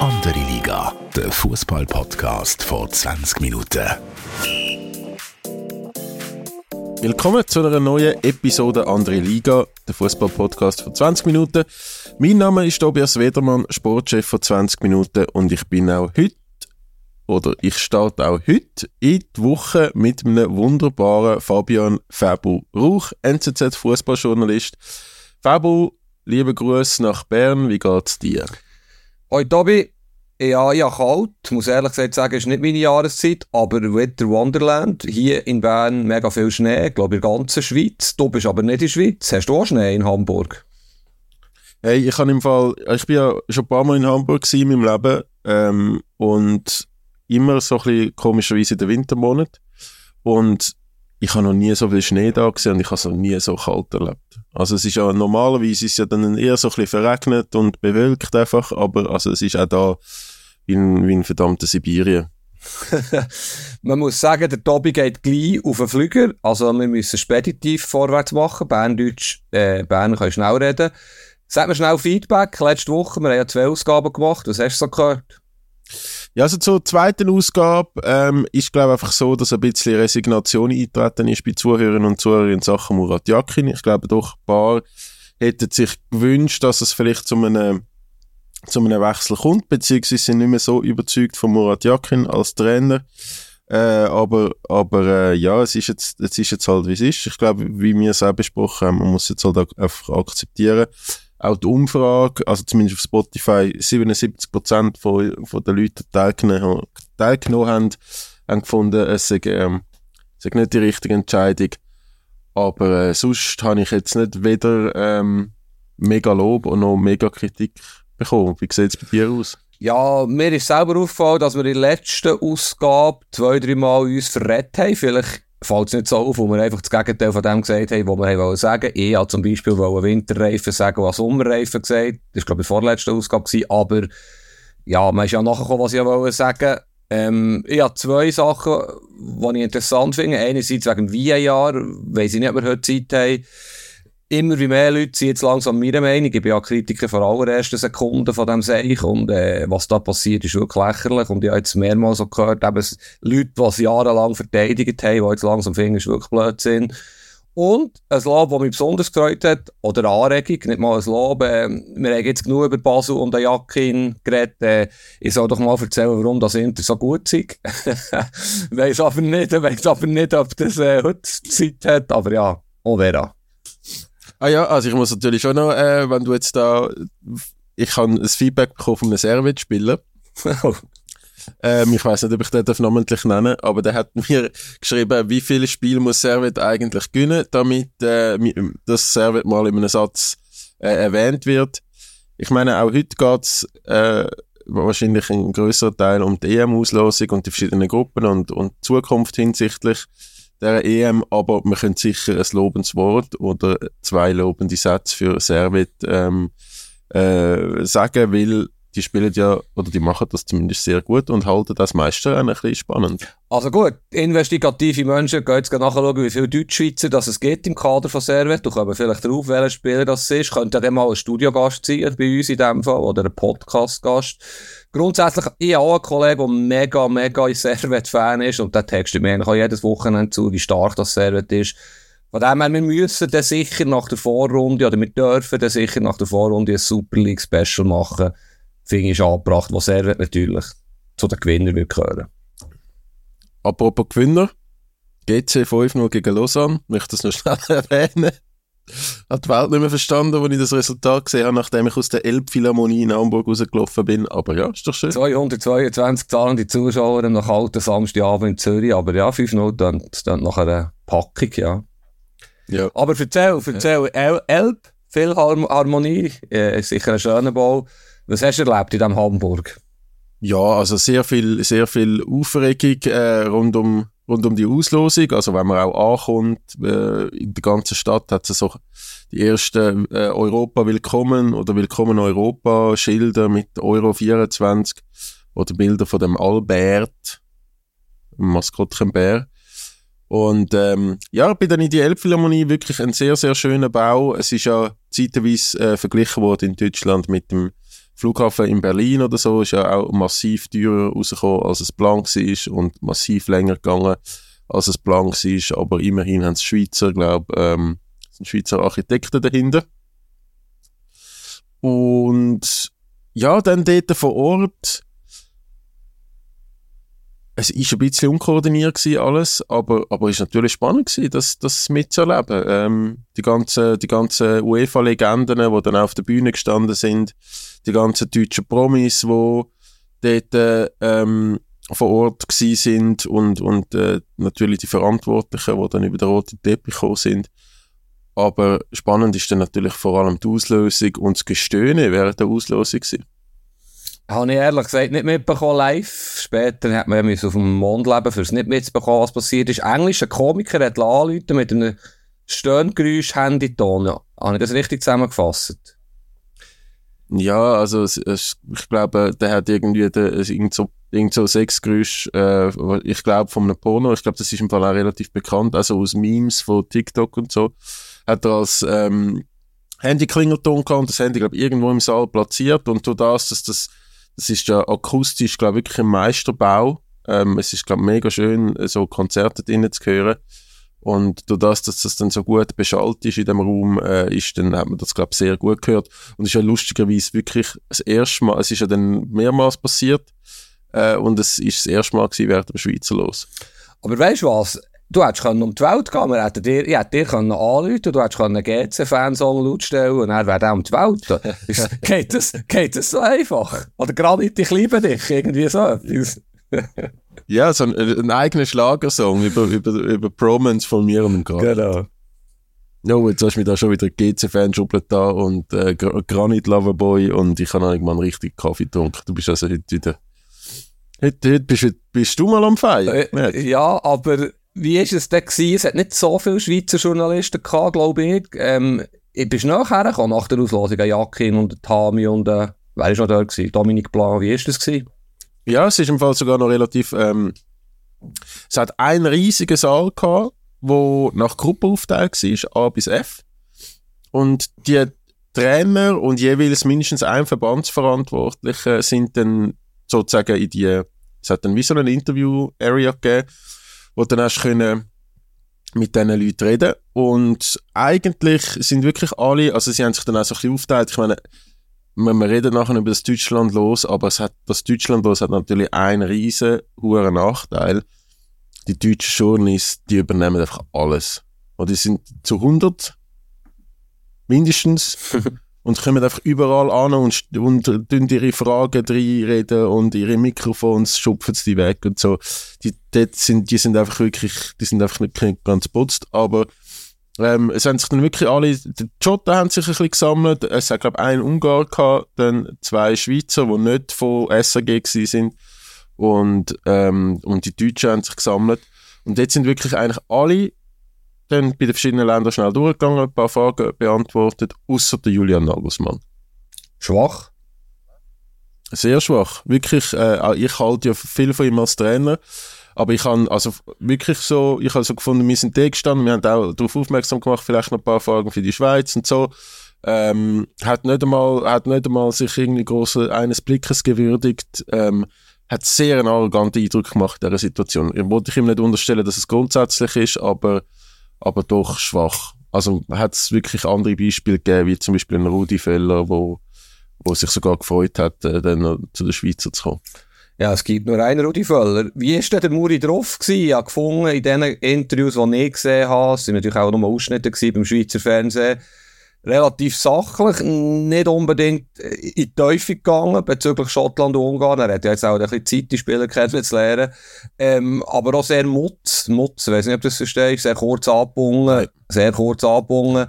Andere Liga, der Fußball-Podcast vor 20 Minuten. Willkommen zu einer neuen Episode Andere Liga, der Fußball-Podcast vor 20 Minuten. Mein Name ist Tobias Wedermann, Sportchef von 20 Minuten und ich bin auch heute oder ich starte auch heute in die Woche mit einem wunderbaren Fabian Fabu Rauch, NZZ Fußballjournalist. Fabu, liebe Grüße nach Bern, wie geht's dir? Hoi Tobi, ja, ja, kalt. Ich muss ehrlich gesagt sagen, ist nicht meine Jahreszeit, aber Winter Wonderland. Hier in Bern mega viel Schnee, ich glaube in der ganzen Schweiz. Du bist aber nicht in der Schweiz. Hast du auch Schnee in Hamburg? Hey, ich habe im Fall, ich bin ja schon ein paar Mal in Hamburg in meinem Leben ähm, und immer so ein bisschen komischerweise in den Wintermonat. Und ich habe noch nie so viel Schnee da gesehen und ich habe es noch nie so kalt erlebt. Also es ist ja normalerweise ist ja dann eher so ein bisschen verregnet und bewölkt einfach, aber also es ist auch da wie ein, wie ein verdammter Sibirien. Man muss sagen, der Tobi geht gleich auf den Flüger. Also wir müssen speditiv vorwärts machen. Berndeutsch, äh, Bern kann schnell reden. Sag mir schnell Feedback. Letzte Woche, wir haben ja zwei Ausgaben gemacht. Was hast du so gehört? Ja, also zur zweiten Ausgabe ähm, ist glaube einfach so, dass ein bisschen Resignation eingetreten ist bei Zuhörern und Zuhörern in Sachen Murat Yakin. Ich glaube doch, ein paar hätten sich gewünscht, dass es vielleicht zu einem, zu einem Wechsel kommt, beziehungsweise sind nicht mehr so überzeugt von Murat Yakin als Trainer. Äh, aber aber äh, ja, es ist, jetzt, es ist jetzt halt, wie es ist. Ich glaube, wie wir es auch besprochen haben, man muss jetzt halt einfach akzeptieren, auch die Umfrage, also zumindest auf Spotify, 77% von, von den Leuten, teilgenommen, teilgenommen haben, haben gefunden, es sei, ähm, sei nicht die richtige Entscheidung. Aber äh, sonst habe ich jetzt nicht weder ähm, mega Lob noch mega Kritik bekommen. Wie sieht es bei dir aus? Ja, mir ist selber aufgefallen, dass wir in der letzten Ausgabe zwei, drei Mal uns verrät haben. Vielleicht fällt nicht so auf, wo wir einfach das Gegenteil von dem gesagt haben, was wir haben sagen Ich habe zum Beispiel Winterreifen sagen und Sommerreifen gesagt. Das war, glaube ich, die vorletzte Ausgabe. Gewesen. Aber ja, man ist ja nachgekommen, was ich wollte sagen. Ähm, ich habe zwei Sachen, die ich interessant finde. Einerseits wegen dem VAR, weiss ich nicht, ob wir heute Zeit haben immer wie mehr Leute sind jetzt langsam meiner Meinung. Ich bin ja Kritiker von allerersten Sekunden von dem Seich und äh, was da passiert, ist wirklich lächerlich. Und ich habe jetzt mehrmals so gehört, eben Leute, die es jahrelang verteidigt haben, die jetzt langsam finden, ist wirklich Blödsinn. Und ein Lob, das mich besonders gefreut hat, oder eine Anregung, nicht mal ein Lob, äh, wir haben jetzt genug über Basel und den Jakin geredet, äh, ich soll doch mal erzählen, warum das Inter so gut ist. weiss aber nicht, weiss aber nicht, ob das äh, heute Zeit hat, aber ja, oh Vera. Ah ja, also ich muss natürlich schon noch, äh, wenn du jetzt da, ich habe ein Feedback bekommen von einem Servet-Spieler. ähm, ich weiß nicht, ob ich den namentlich nennen darf, aber der hat mir geschrieben, wie viele Spiele muss Servet eigentlich gewinnen, damit äh, das Servet mal in einem Satz äh, erwähnt wird. Ich meine, auch heute geht's äh, wahrscheinlich ein größerer Teil um die EM-Auslosung und die verschiedenen Gruppen und, und Zukunft hinsichtlich der EM, aber man könnte sicher ein lobendes Wort oder zwei lobende Sätze für Servet ähm, äh, sagen, weil die spielen ja, oder die machen das zumindest sehr gut und halten das meiste ein bisschen spannend. Also gut, investigative Menschen gehen jetzt nachschauen, wie viele Deutschschweizer das es gibt im Kader von Servet. Du kannst vielleicht drauf, welcher Spieler das ist. Könnte ja mal ein Studiogast sein bei uns in dem Fall oder ein Podcast-Gast. Grundsätzlich, ich habe auch einen Kollegen, der mega, mega ein Servet-Fan ist und der textet mir eigentlich jedes Wochenende zu, wie stark das Servet ist. Von dem her, wir müssen dann sicher nach der Vorrunde, oder wir dürfen dann sicher nach der Vorrunde ein Super League Special machen finde ich angebracht, was er natürlich zu den Gewinnern wird gehören. Apropos Gewinner, GC 5-0 gegen Lausanne, ich möchte das noch schnell erwähnen. Hat die Welt nicht mehr verstanden, als ich das Resultat gesehen habe, nachdem ich aus der Elbphilharmonie in Hamburg rausgelaufen bin. Aber ja, ist doch schön. 222 zahlende Zuschauer nach alten Samstagabend in Zürich. Aber ja, 5-0 dann, dann nach einer Packung, ja. ja. Aber erzähl, erzähl, ja. Elb, viel Harmonie, äh, sicher ein schöner Bau. Was hast du erlebt in diesem Hamburg? Ja, also sehr viel, sehr viel Aufregung äh, rund, um, rund um die Auslosung. Also wenn man auch ankommt, äh, in der ganzen Stadt hat es so die ersten äh, Europa Willkommen oder Willkommen Europa Schilder mit Euro 24 oder Bilder von dem Albert, Maskottchenbär. Und ähm, ja, bin dann in die Elbphilharmonie wirklich ein sehr, sehr schöner Bau. Es ist ja zeitweise äh, verglichen worden in Deutschland mit dem Flughafen in Berlin oder so ist ja auch massiv teurer rausgekommen, als es Plan war und massiv länger gegangen, als es Plan war. Aber immerhin haben es Schweizer, glaube ähm, Schweizer Architekten dahinter. Und ja, dann dort vor Ort es ist ein bisschen unkoordiniert gewesen alles, aber, aber ist natürlich spannend gewesen, das, das mitzuerleben. Ähm, die ganzen, die ganzen UEFA-Legenden, die dann auf der Bühne gestanden sind, die ganzen deutschen Promis, die dort ähm, vor Ort gewesen sind und, und äh, natürlich die Verantwortlichen, die dann über den roten Teppich gekommen sind. Aber spannend ist dann natürlich vor allem die Auslösung und das Gestöhne während der Auslösung gewesen. Habe ich ehrlich gesagt nicht mitbekommen live. Später hat man auf dem Mond leben, fürs nicht mitzubekommen, was passiert ist. Englisch, ein Komiker hat anrufen mit einem Stöhngeräusch, Handyton. Ja. Habe ich das richtig zusammengefasst? Ja, also es, es, ich glaube, der hat irgendwie der, irgend so, irgend so Sexgeräusch, äh, ich glaube von einem Porno, ich glaube, das ist im Fall auch relativ bekannt, also aus Memes von TikTok und so, hat er als ähm, Handy-Klingelton gehabt und das Handy, glaube ich, irgendwo im Saal platziert und durch das, dass das das ist ja akustisch, glaube ich, wirklich ein Meisterbau. Ähm, es ist, glaube ich, mega schön, so Konzerte drinnen zu hören. Und durch das, dass das dann so gut beschallt ist in dem Raum, äh, ist, dann hat man das, glaube ich, sehr gut gehört. Und es ist ja lustigerweise wirklich das erste Mal, es ist ja dann mehrmals passiert, äh, und es ist das erste Mal gewesen während dem Schweizer Los. Aber weißt du was? Du hättest um die Welt gehen wir hätten dir, ich hätte dir können anrufen du hättest einen GC-Fansong laut stellen und dann wäre der um die Welt. geht, das, geht das so einfach? Oder Granit, ich liebe dich, irgendwie so Ja, so ein, ein eigener Schlagersong über, über, über Promens von mir und Granit. Genau. No, jetzt hast du mich da schon wieder GC-Fan-Schublade da und äh, Granit Loverboy und ich habe eigentlich mal einen richtigen Kaffee getrunken. Du bist also heute wieder... Heute, heute bist, bist du mal am Feiern. Äh, ja, aber wie ist es denn gewesen? Es hat nicht so viele Schweizer Journalisten gehabt, glaube ich. Ähm, ich bin nachher gekommen, nach der Auslosung, Jakin und Tami und, äh, wer ist noch da gewesen? Dominik Blanc, wie ist das gewesen? Ja, es ist im Fall sogar noch relativ, ähm, es hat einen riesigen Saal gehabt, wo nach Gruppe aufgeteilt war, A bis F. Und die Trainer und jeweils mindestens ein Verbandsverantwortlicher sind dann sozusagen in die, es hat dann wie so eine Interview-Area gegeben, wo dann hast können mit diesen Leuten reden und eigentlich sind wirklich alle, also sie haben sich dann auch so ein bisschen aufgeteilt, ich meine, wir, reden nachher über das Deutschland los, aber es hat, das Deutschland los hat natürlich einen riesen hohen Nachteil. Die deutschen Journalisten, die übernehmen einfach alles. Und die sind zu 100 mindestens und kommen einfach überall an und, und, und ihre Fragen reinreden und ihre Mikrofons schupfen sie weg und so. Die, dort sind, die sind einfach wirklich, die sind einfach nicht ganz putzt, aber ähm, es haben sich dann wirklich alle, die Schotten haben sich ein bisschen gesammelt, es hat glaube ich einen Ungar gehabt, dann zwei Schweizer, die nicht von SAG sind. Und, ähm, und die Deutschen haben sich gesammelt. Und jetzt sind wirklich eigentlich alle dann bei den verschiedenen Ländern schnell durchgegangen, ein paar Fragen beantwortet, außer der Julian Nagelsmann. Schwach? Sehr schwach. Wirklich, äh, ich halte ja viel von ihm als Trainer. Aber ich habe also wirklich so, ich habe so gefunden, wir sind da gestanden, wir haben auch darauf aufmerksam gemacht, vielleicht noch ein paar Fragen für die Schweiz und so. Ähm, hat nicht einmal, hat nicht einmal sich irgendwie groß eines Blickes gewürdigt. Ähm, hat sehr einen arroganten Eindruck gemacht in dieser Situation. Ich wollte ich ihm nicht unterstellen, dass es grundsätzlich ist, aber aber doch schwach. Also hat es wirklich andere Beispiele gegeben, wie zum Beispiel ein Rudi Feller, wo, wo sich sogar gefreut hat, äh, dann zu den Schweizer zu kommen. Ja, es gibt nur einen Rudi Völler. Wie ist denn der Muri drauf gewesen? Ich habe gefunden, in den Interviews, die ich gesehen habe, es sind natürlich auch nur Ausschnitte beim Schweizer Fernsehen, relativ sachlich, nicht unbedingt in die Teufel gegangen bezüglich Schottland und Ungarn. Er hat ja jetzt auch ein bisschen Zeit, die Spieler kennenzulernen. Ähm, aber auch sehr Mutz, Mutz, ich weiß nicht, ob du das verstehst, sehr kurz abgebunden, sehr kurz abgebunden.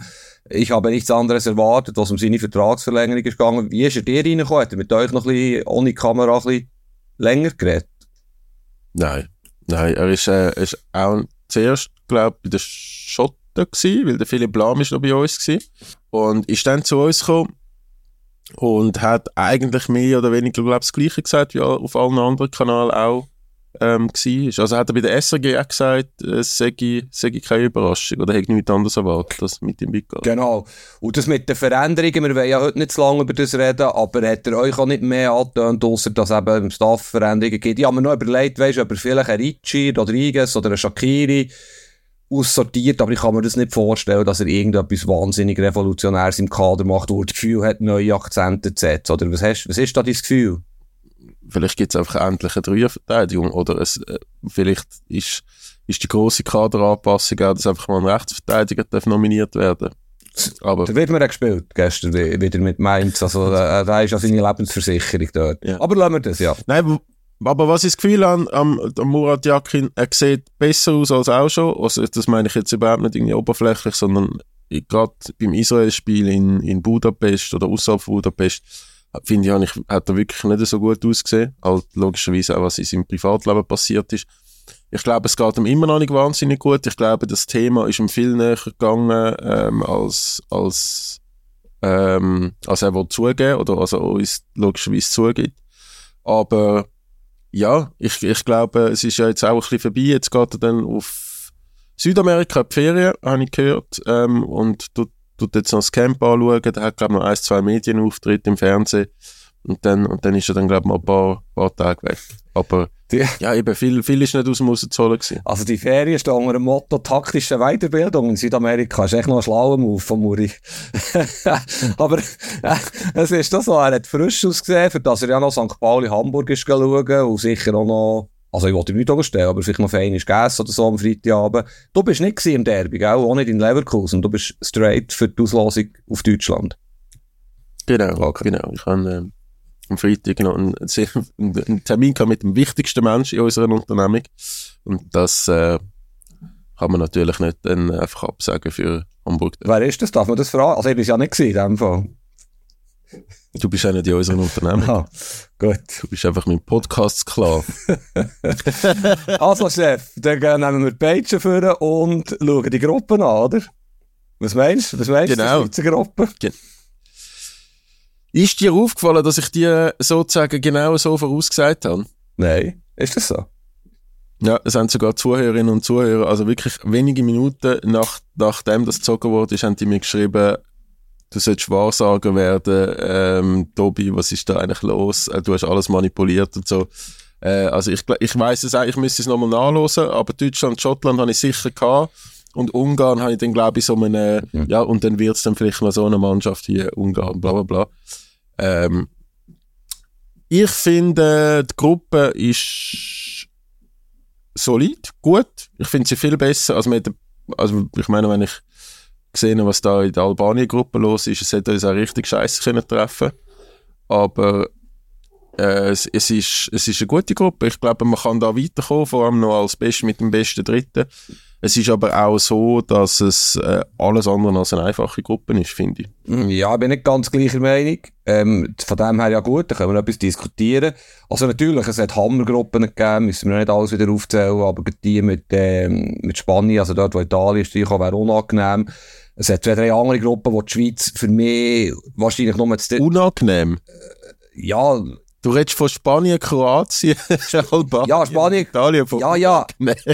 Ich habe nichts anderes erwartet, was um seine Vertragsverlängerung ist gegangen. Wie ist er dir reingekommen? Hat er mit euch noch ein bisschen ohne Kamera ein bisschen länger geredet? Nein, nein, er ist, äh, ist auch zuerst, glaube ich, bei der Schott gewesen, weil der Philipp Lahm ist noch bei uns gewesen. Und ist dann zu uns gekommen und hat eigentlich mehr oder weniger, glaube das Gleiche gesagt wie auf allen anderen Kanälen auch. ähm, war. Also hat er bei der SRG auch gesagt, es sei, sei keine Überraschung oder hätte nichts anderes erwartet, dass mit ihm weggeht. Genau. Und das mit den Veränderungen, wir wollen ja heute nicht zu lange über das reden, aber hat er euch auch nicht mehr angetönt, ausser dass eben im Staff Veränderungen gibt. Ich habe mir noch überlegt, weißt du, ob er vielleicht einen Ricci, Rodriguez oder einen Shakiri aussortiert, aber ich kann mir das nicht vorstellen, dass er irgendetwas wahnsinnig Revolutionäres im Kader macht, wo er das Gefühl hat, neue Akzente zu setzen. Oder was, hast, was ist da dein Gefühl? vielleicht gibt es einfach endlich eine Dreierverteidigung oder es, äh, vielleicht ist, ist die grosse Kaderanpassung auch, dass einfach mal ein Rechtsverteidiger darf nominiert werden aber da wird mir auch gespielt, gestern wieder mit Mainz. Also, äh, da ist ja seine Lebensversicherung dort. Ja. Aber lassen wir das, ja. Nein, aber was ich das Gefühl habe, am, am Murat Yakin, er sieht besser aus als auch schon. Also, das meine ich jetzt überhaupt nicht irgendwie oberflächlich, sondern gerade beim Israel-Spiel in, in Budapest oder außerhalb Budapest finde ich, hat er wirklich nicht so gut ausgesehen. Halt logischerweise auch, was in seinem Privatleben passiert ist. Ich glaube, es geht ihm immer noch nicht wahnsinnig gut. Ich glaube, das Thema ist ihm viel näher gegangen, ähm, als, als, ähm, als er zugeben oder als uns logischerweise zugibt. Aber ja, ich, ich glaube, es ist ja jetzt auch ein bisschen vorbei. Jetzt geht er dann auf Südamerika die Ferien, habe ich gehört, ähm, und tut tut jetzt noch das Camp anschauen, der hat, glaube ich, noch ein, zwei Medienauftritte im Fernsehen und dann, und dann ist er dann, glaube ich, mal ein paar, paar Tage weg. Aber die, ja, eben, viel, viel ist nicht aus dem rauszuholen gewesen. Also die Ferien stehen unter dem Motto taktische Weiterbildung in Südamerika. Ist echt noch ein schlauer Move von Muri. Aber äh, es ist doch so, er hat frisch ausgesehen, für das er ja noch St. Pauli Hamburg ist schauen und sicher auch noch also ich wollte ihm nicht unterstellen, aber vielleicht noch fein ist gegessen oder so am Freitagabend. Du bist nicht im Derby, gell? auch nicht in Leverkusen. Du bist straight für die Auslosung auf Deutschland. Genau, okay. genau. Ich habe äh, am Freitag noch einen, einen Termin mit dem wichtigsten Menschen in unserer Unternehmung. Und das äh, kann man natürlich nicht dann einfach absagen für Hamburg. Wer ist das? Darf man das fragen? Also ich war ja nicht in dem Fall. Du bist einer in unserem Unternehmen. Ah, gut. Du bist einfach mein Podcast-Sklave. also, Chef, dann nehmen wir die Page führen und schauen die Gruppen an, oder? Was meinst du? Was meinst genau. die Gruppe? Gen ist dir aufgefallen, dass ich dir sozusagen genau so vorausgesagt habe? Nein. Ist das so? Ja, es haben sogar Zuhörerinnen und Zuhörer, also wirklich wenige Minuten nach, nachdem das gezogen wurde, haben die mir geschrieben, du sollst Wahrsager werden, ähm, Tobi, was ist da eigentlich los? Äh, du hast alles manipuliert und so. Äh, also ich, ich weiß es auch, ich müsste es nochmal nachlesen, aber Deutschland, Schottland habe ich sicher gehabt. Und Ungarn habe ich dann, glaube ich, so eine, ja, ja und dann wird es dann vielleicht noch so eine Mannschaft hier, Ungarn, bla bla bla. Ähm, ich finde, die Gruppe ist solid, gut. Ich finde sie viel besser, als mit, also ich meine, wenn ich gesehen, was da in der Albanien-Gruppe los ist. Es hätte uns auch richtig scheiße können treffen Aber äh, es, es, ist, es ist eine gute Gruppe. Ich glaube, man kann da weiterkommen, vor allem noch als Best mit dem besten Dritten. Es ist aber auch so, dass es äh, alles andere als eine einfache Gruppe ist, finde ich. Ja, ich bin nicht ganz gleicher Meinung. Ähm, von dem her ja gut, da können wir etwas diskutieren. Also natürlich, es hat Hammergruppen gegeben, müssen wir nicht alles wieder aufzählen, aber die mit, ähm, mit Spanien, also dort, wo Italien ist, wäre unangenehm. Es hat zwei, drei andere Gruppen, wo die Schweiz für mich wahrscheinlich nur... Unangenehm? Äh, ja... Du redest von Spanien, Kroatien, Albanien, ja, Spanien, Italien. Von ja, ja.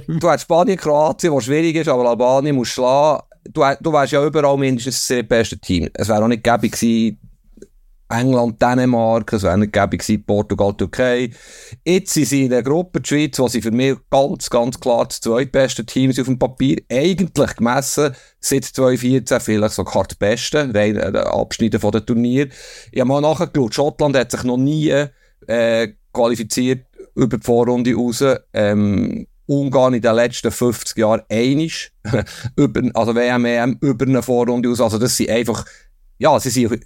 Du hast Spanien, Kroatien, was schwierig ist, aber Albanien muss schlagen. Du, du wärst ja überall mindestens das beste Team. Es wäre auch nicht gewesen, England, Dänemark, es wäre nicht gewesen, Portugal, Türkei. Jetzt sind sie in der Gruppe, die Schweiz, wo sie für mich ganz, ganz klar das zweitbeste Team sind auf dem Papier. Eigentlich gemessen seit 2014 vielleicht sogar das beste, rein äh, Abschnitte von den Turnier. Ich habe mal nachgeschaut, Schottland hat sich noch nie äh, qualifiziert über die Vorrunde raus. Ähm, Ungarn in den letzten 50 Jahren über, also WM, EM, über eine Vorrunde aus. Also das sind einfach, ja, sie sind ein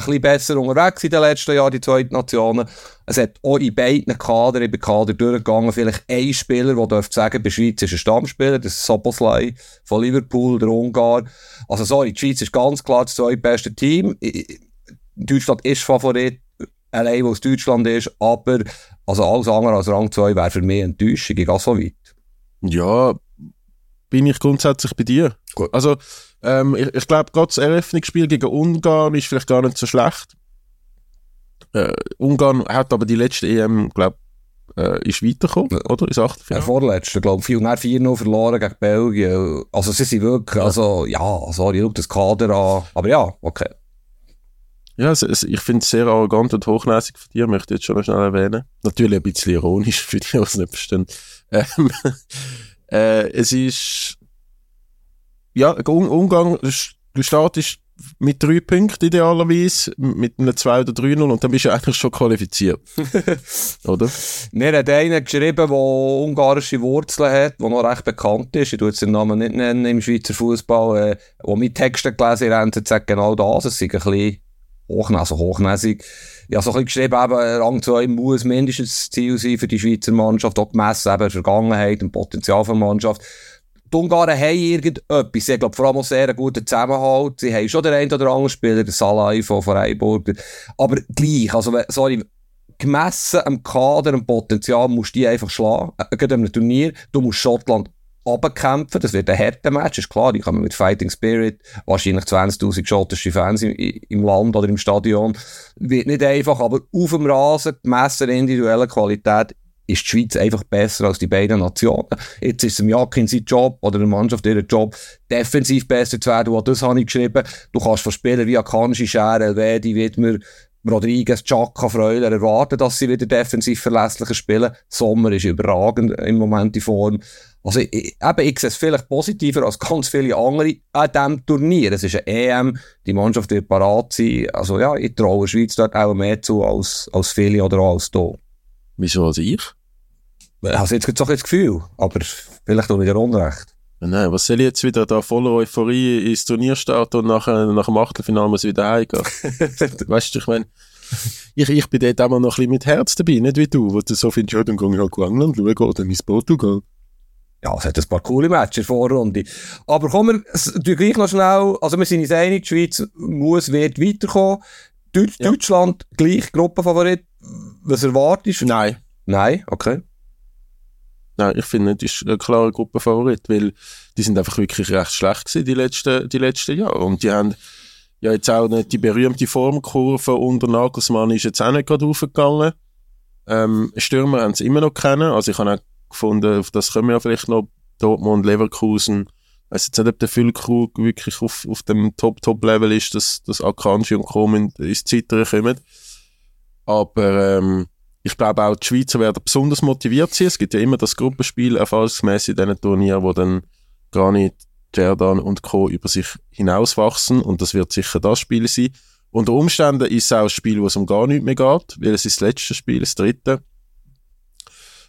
bisschen besser unterwegs in den letzten Jahren, die zweiten Nationen. Es hat auch in beiden Kadern, in Kader durchgegangen, vielleicht ein Spieler, der dürfte sagen, bei Schweiz ist ein Stammspieler, das ist Soboslai von Liverpool, der Ungar. Also sorry, die Schweiz ist ganz klar das zweitbeste Team. Deutschland ist Favorit, allein weil es Deutschland ist, aber also alles andere als Rang 2 wäre für mich Enttäuschung, ich gehe so weit. Ja, bin ich grundsätzlich bei dir. Gut. Also, ähm, ich, ich glaube, gerade das Eröffnungsspiel gegen Ungarn ist vielleicht gar nicht so schlecht. Äh, Ungarn hat aber die letzte EM, glaube äh, ist weitergekommen, ja. oder? Ins Achtelfinale. Der vorletzte, glaube ich. Und dann 4-0 verloren gegen Belgien. Also, sie sind wirklich, ja. also, ja, sorry, schau das Kader an. Aber ja, okay. Ja, es, es, ich finde es sehr arrogant und hochnäsig von dir, möchte ich jetzt schon noch schnell erwähnen. Natürlich ein bisschen ironisch für die, die es nicht verstehen. Ähm, äh, es ist, ja, Umgang, du startest mit drei Punkten idealerweise, mit einem 2 oder 3-0 und dann bist du eigentlich schon qualifiziert. oder? Mir hat einer geschrieben, der ungarische Wurzeln hat, der noch recht bekannt ist, ich tue jetzt den Namen nicht nennen im Schweizer Fußball, äh, der mit Texten gelesen hat, und sagt genau das, es ist ein bisschen hochnäsig, hochnäsig. Ich habe so ein bisschen geschrieben, eben, Rang 2 muss mindestens das Ziel sein für die Schweizer Mannschaft, auch gemessen eben Vergangenheit und Potenzial der Mannschaft. Die Ungarn haben irgendetwas. Haben, glaube vor allem auch sehr einen guten Zusammenhalt. Sie haben schon den einen oder anderen Spieler, der Salai von Freiburg. Aber gleich, also, sorry, gemessen am Kader, am Potenzial, musst du die einfach schlagen. Äh, gerade im Turnier. Du musst Schottland abkämpfen. Das wird ein harter Match, ist klar. Die man mit Fighting Spirit, wahrscheinlich 20.000 schottische Fans im, im, Land oder im Stadion. Wird nicht einfach, aber auf dem Rasen, gemessen individueller Qualität, ist die Schweiz einfach besser als die beiden Nationen. Jetzt ist es im Jakin sein Job oder der Mannschaft ihren Job, defensiv besser zu werden. Und das habe ich geschrieben. Du kannst von Spielern wie Akanji, Scher, Elvedi, Widmer, Rodriguez, Chaka, Freuler erwarten, dass sie wieder defensiv verlässlicher spielen. Sommer ist überragend im Moment die Form. Also, ich, eben, ich sehe es vielleicht positiver als ganz viele andere an diesem Turnier. Es ist ein EM, die Mannschaft wird parat sein. Also, ja, ich traue der Schweiz dort auch mehr zu als, als viele oder auch als hier. Wieso als ich? Habe jetzt so ein Gefühl, aber vielleicht auch wieder Unrecht. Nein, was soll ich jetzt wieder da voller Euphorie ins Turnier starten und nachher, nach dem Achtelfinale muss ich wieder heimgehen? weißt du, ich meine, ich, ich bin dort auch noch ein bisschen mit Herz dabei, nicht wie du, wo du so findest, ja, dann gehe ich halt England schauen oder ins Portugal. Ja, es hat ein paar coole Matches in der Vorrunde. Aber kommen wir, gleich noch schnell, also wir sind uns einig, die Schweiz muss, wird weiterkommen. Deutsch, ja. Deutschland gleich Gruppenfavorit. Was erwartest du? Nein. Nein, okay. Nein, ich finde, das ist ein klarer Gruppenfavorit, weil die sind einfach wirklich recht schlecht gewesen, die letzten, die letzten Jahre. Und die haben ja jetzt auch nicht die berühmte Formkurve unter Nagelsmann ist jetzt auch nicht gerade aufgegangen. Ähm, Stürmer haben sie immer noch kennen. Also ich habe auch gefunden, auf das können wir vielleicht noch Dortmund, Leverkusen. Ich weiß jetzt nicht, ob der Füllkrug wirklich auf, auf dem Top-Top-Level ist, dass, dass Akanji und Co. ins Zittern kommen. Aber ähm, ich glaube auch, die Schweizer werden besonders motiviert sein. Es gibt ja immer das Gruppenspiel erfahrungsgemäß in diesen Turnieren, wo dann gar nicht Jordan und Co. über sich hinauswachsen und das wird sicher das Spiel sein. Unter Umständen ist es auch ein Spiel, wo es um gar nichts mehr geht, weil es ist das letzte Spiel, das dritte.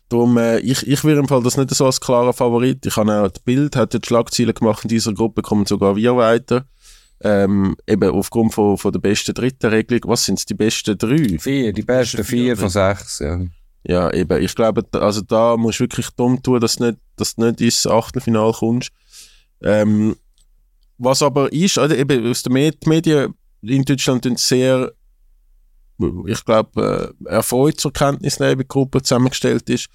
Darum, äh, ich, ich würde im Fall das nicht so als klarer Favorit. Ich habe auch das Bild, hat die Schlagzeilen gemacht, in dieser Gruppe kommen sogar wir weiter ähm, eben aufgrund von, von der besten dritten Regelung, was sind die besten drei? Vier, die besten vier von sechs, ja. Ja, eben, ich glaube, also da musst du wirklich dumm tun, dass du nicht, dass du nicht ins Achtelfinale kommst. Ähm, was aber ist, also eben aus den Medien in Deutschland sind sehr, ich glaube, äh, erfreut zur Kenntnis nehmen, wie die Gruppe zusammengestellt ist.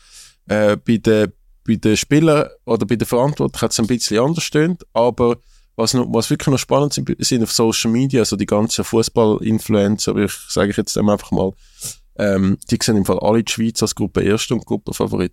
Äh, bei den bei den Spielern oder bei den Verantwortlichen hat es ein bisschen anders stimmt, aber was, noch, was wirklich noch spannend sind, sind auf Social Media, also die ganzen Fußball-Influencer, ich sage ich jetzt einfach mal, ähm, die sehen im Fall alle die Schweiz als Gruppe Erste und Gruppe Favorit.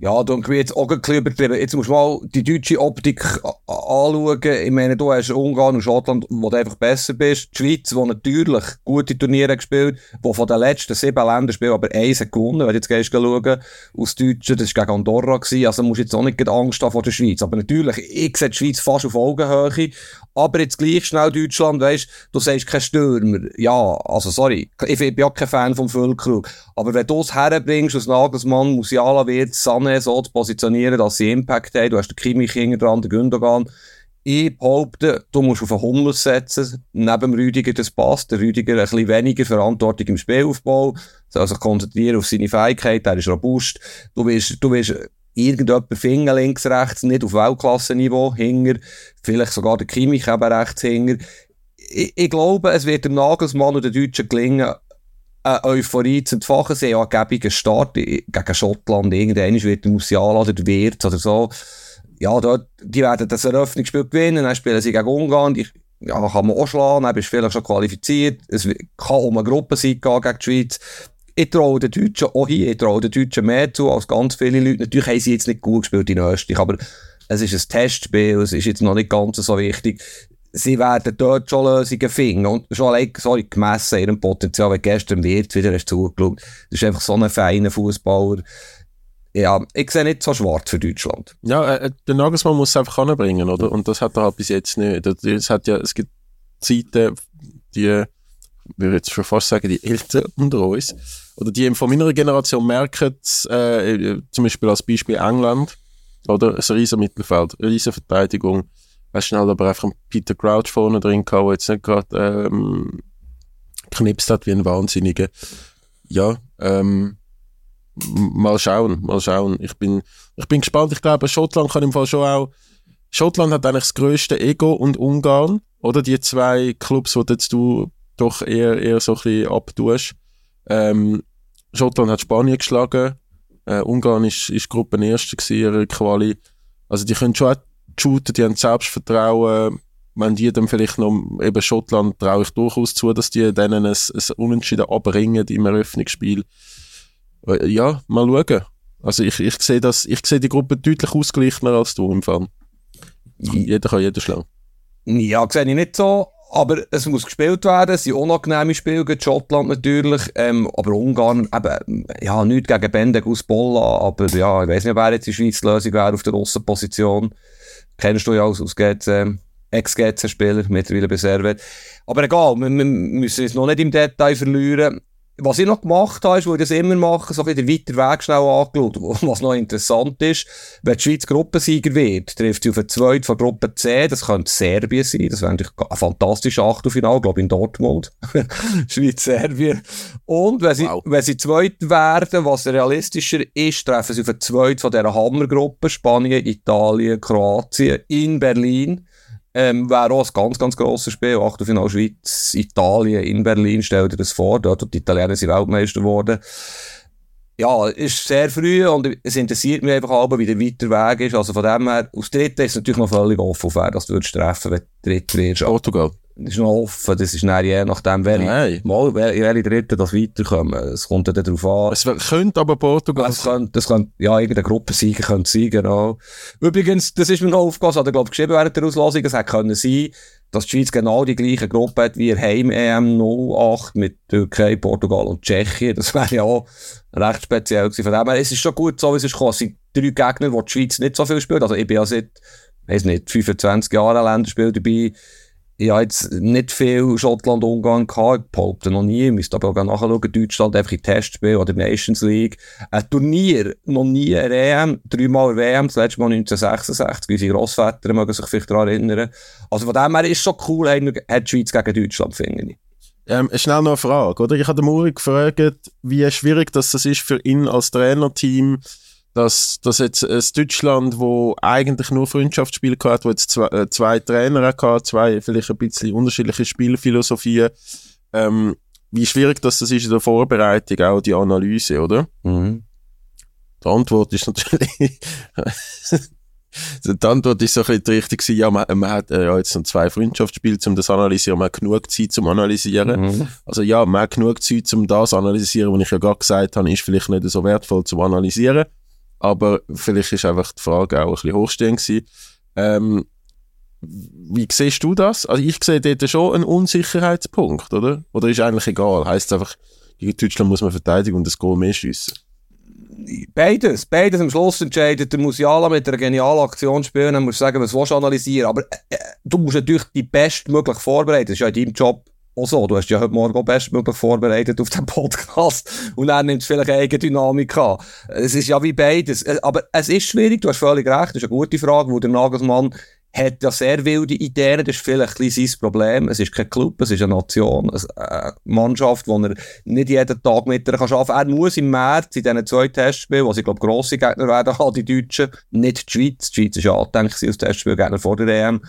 Ja, da bin jetzt auch ein bisschen übertrieben. Jetzt musst du mal die deutsche Optik anschauen. Ich meine, du hast Ungarn und Schottland, wo du einfach besser bist. Die Schweiz, die natürlich gute Turniere gespielt, wo von den letzten sieben Länderspielen aber eins hat gewonnen. Wenn du jetzt gehst schauen, aus Deutschen, das war gegen Andorra gewesen. Also musst du jetzt auch nicht Angst haben vor der Schweiz. Aber natürlich, ich sehe die Schweiz fast auf Augenhöhe. Aber jetzt gleich schnell Deutschland, weißt du, sagst kein Stürmer. Ja, also sorry, ich bin ja kein Fan vom Füllkrug. Aber wenn du es herbringst, aus Nagelsmann, Musiala wird, Sané so zu positionieren, dass sie Impact haben, du hast den Kimmich hinten dran, den Gündogan. Ich behaupte, du musst auf einen Hummels setzen, neben dem Rüdiger, das passt. Der Rüdiger ein bisschen weniger Verantwortung im Spielaufbau, soll sich konzentrieren auf seine Fähigkeit, er ist robust. Du wirst, du wirst irgendjemand finden, links, rechts, nicht auf Weltklasse-Niveau, hinger, vielleicht sogar der Kimmich eben rechts hinger. Ich, ich, glaube, es wird dem Nagelsmann und den Deutschen gelingen, eine Euphorie zu entfachen. Sie haben Start gegen Schottland, irgendwann wird der Musiala oder der oder so. Ja, dort, die werden das Eröffnungsspiel gewinnen, dann spielen sie gegen Ungarn, die, ja, kann man auch schlagen, dann bist vielleicht schon qualifiziert, es kann um eine Gruppensieg gehen gegen die Schweiz ich traue den Deutschen auch hier, ich traue den Deutschen mehr zu als ganz viele Leute. Natürlich haben sie jetzt nicht gut gespielt in Österreich, aber es ist ein Testspiel, es ist jetzt noch nicht ganz so wichtig. Sie werden dort schon Lösungen finden. Und schon allein, sorry, gemessen ihrem Potenzial, wenn gestern wird wieder hast zugeschaut. Das ist einfach so ein feiner Fußballer. Ja, ich sehe nicht so schwarz für Deutschland. Ja, äh, der Nagelsmann muss es einfach anbringen, oder? Und das hat er halt bis jetzt nicht. Es hat ja, es gibt Zeiten, die, ich würde jetzt schon fast sagen, die Älteren unter uns, oder die von meiner Generation merken, äh, zum Beispiel als Beispiel England, oder? Ein riesen Mittelfeld, eine riesen Verteidigung. Weißt schnell, aber einfach einen Peter Crouch vorne drin gehabt, der jetzt nicht gerade ähm, knipst hat wie ein Wahnsinniger. Ja, ähm, mal schauen, mal schauen. Ich bin, ich bin gespannt. Ich glaube, Schottland kann im Fall schon auch. Schottland hat eigentlich das größte Ego und Ungarn, oder? Die zwei Clubs, wo jetzt du doch eher, eher so ein bisschen abtust. Ähm, Schottland hat Spanien geschlagen. Äh, Ungarn ist, ist Gruppenerste gewesen, ihre Quali. Also die können schon auch shooten, die haben Selbstvertrauen. Wenn die dann vielleicht noch, eben Schottland traue ich durchaus zu, dass die denen ein, ein Unentschieden abbringen im Eröffnungsspiel. Äh, ja, mal schauen. Also ich, ich sehe das, ich sehe die Gruppe deutlich ausgeglichener als du im Fall. Jeder kann jeden schlagen. Ja, sehe ich nicht so. Aber es muss gespielt werden, es sind unangenehme Spiele, Schottland natürlich, ähm, aber Ungarn, eben, ja, nichts gegen Bendeg aus Bolla, aber ja, ich weiß nicht, wer jetzt die Schweiz Lösung wäre auf der Russenposition. Kennst du ja aus, aus GC, Ex-GC-Spieler, mittlerweile bei Servet. Aber egal, wir, wir müssen es noch nicht im Detail verlieren. Was ich noch gemacht habe, ist, wo ich das immer mache, so ein bisschen weiter Weg schnell angeschaut. Was noch interessant ist, wenn die Schweiz Gruppensieger wird, trifft sie auf einen Zweiten von Gruppe C, das könnte Serbien sein, das wäre natürlich ein fantastisches Achtelfinale, glaube ich, in Dortmund. Schweiz-Serbien. Und wenn sie, wow. wenn sie Zweit werden, was realistischer ist, treffen sie auf einen Zweiten von dieser Hammergruppe, Spanien, Italien, Kroatien, in Berlin. Ähm, wäre auch ein ganz, ganz grosses Spiel. Achtelfinale Schweiz, Italien, in Berlin, stell dir das vor. Dort die Italiener sind Weltmeister geworden. Ja, ist sehr früh und es interessiert mich einfach aber, wie der weiter Weg ist. Also von dem her, aus Dritten ist es natürlich noch völlig offen, wer das würdest treffen, wenn du Dritter wirst. Portugal. Das ist noch offen, das ist dann je nachdem, Nein. mal, welche, welche Dritte das weiterkommen. Es kommt dann darauf an. Es könnte aber Portugal Es könnte, das könnte, ja, irgendeine Gruppensieger könnte sein, genau. Übrigens, das ist mir noch aufgefallen, hat er, glaube ich, geschrieben während der Auslosung, es hätte können sein, dass die Schweiz genau die gleiche Gruppe hat wie Heim-EM 08 mit Türkei, Portugal und Tschechien. Das wäre ja auch recht speziell gewesen. Von dem her, es ist schon gut so, wie es ist gekommen. Es sind drei Gegner, wo die Schweiz nicht so viel spielt. Also ich bin ja seit, weiß nicht, 25 Jahren Länderspiel dabei ich habe jetzt nicht viel Schottland-Ungarn gehabt, behaupte noch nie, ich müsste aber auch nachschauen, Deutschland einfach in Testspiel oder Nations League. Ein Turnier, noch nie eine EM, dreimal WM, das letzte Mal 1966, unsere Grossväter mögen sich vielleicht daran erinnern. Also von dem her ist es schon cool, hat die Schweiz gegen Deutschland, finde ich. Ähm, schnell noch eine Frage, oder? Ich habe den Muri gefragt, wie schwierig das ist für ihn als Trainerteam, dass, dass jetzt ein Deutschland, wo eigentlich nur Freundschaftsspiele hat, wo jetzt zwei, äh, zwei Trainer hatte, zwei vielleicht ein bisschen unterschiedliche Spielphilosophien, ähm, wie schwierig das, ist in der Vorbereitung, auch die Analyse, oder? Mhm. Die Antwort ist natürlich, die Antwort ist so ein bisschen richtig gewesen, ja, man, man hat äh, ja jetzt noch zwei Freundschaftsspiele, um das zu analysieren, man hat genug Zeit zum Analysieren. Mhm. Also ja, man hat genug Zeit, um das zu analysieren, was ich ja gerade gesagt habe, ist vielleicht nicht so wertvoll zum Analysieren aber vielleicht ist einfach die Frage auch ein bisschen hochstehend gewesen. Ähm, wie siehst du das? Also ich sehe dort schon einen Unsicherheitspunkt, oder? Oder ist eigentlich egal? Heißt einfach, gegen Deutschland muss man verteidigen und das Goal mehr schiessen? Beides, beides am Schluss entscheidet. Der Musiala mit einer genialen Aktion spielen, dann musst du sagen, was willst du analysieren. Aber äh, äh, du musst natürlich die bestmöglich vorbereiten. Das ist ja in deinem Job auch so. Du hast ja heute Morgen auch bestmöglich vorbereitet auf den Podcast und dann nimmt es vielleicht eine Eigendynamik an. Es ist ja wie beides. Äh, aber es ist schwierig, du hast völlig recht, das ist eine gute Frage, wo der Nagelsmann hat ja sehr wilde Ideen, das ist vielleicht ein sein Problem. Es ist kein Club, es ist eine Nation, eine Mannschaft, wo er nicht jeden Tag mit kann arbeiten kann. Er muss im März in diesen zwei Testspielen, wo sie, glaube grosse Gegner werden haben, die Deutschen, nicht die Schweiz. Die Schweiz ist ja angedenkt als Testspielgegner vor der EM.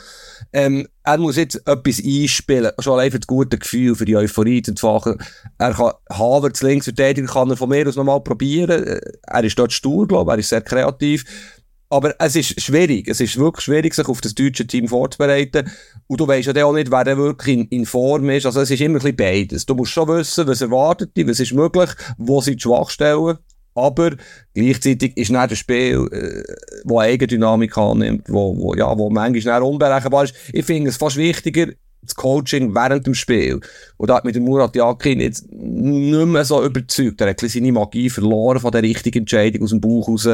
Ähm, er muss jetzt etwas einspielen, schon allein für das gute Gefühl, für die Euphorie zu entfachen. Er kann Havertz links verteidigen, kann er von mir aus nochmal probieren. Er ist dort stur, glaube ich, er ist sehr kreativ. Aber es ist schwierig. Es ist wirklich schwierig, sich auf das deutsche Team vorzubereiten. Und du weißt ja auch nicht, wer der wirklich in, in, Form ist. Also es ist immer ein bisschen beides. Du musst schon wissen, was erwartet dich, was ist möglich, wo sind die Schwachstellen. Aber gleichzeitig ist nicht ein Spiel, äh, wo Eigendynamik annimmt, wo, wo, ja, wo manchmal unberechenbar ist. Ich finde es fast wichtiger, das Coaching während dem Spiel. Und da hat mit dem Murat Yakin jetzt nicht mehr so überzeugt. Er hat seine Magie verloren von der richtigen Entscheidung aus dem Bauch raus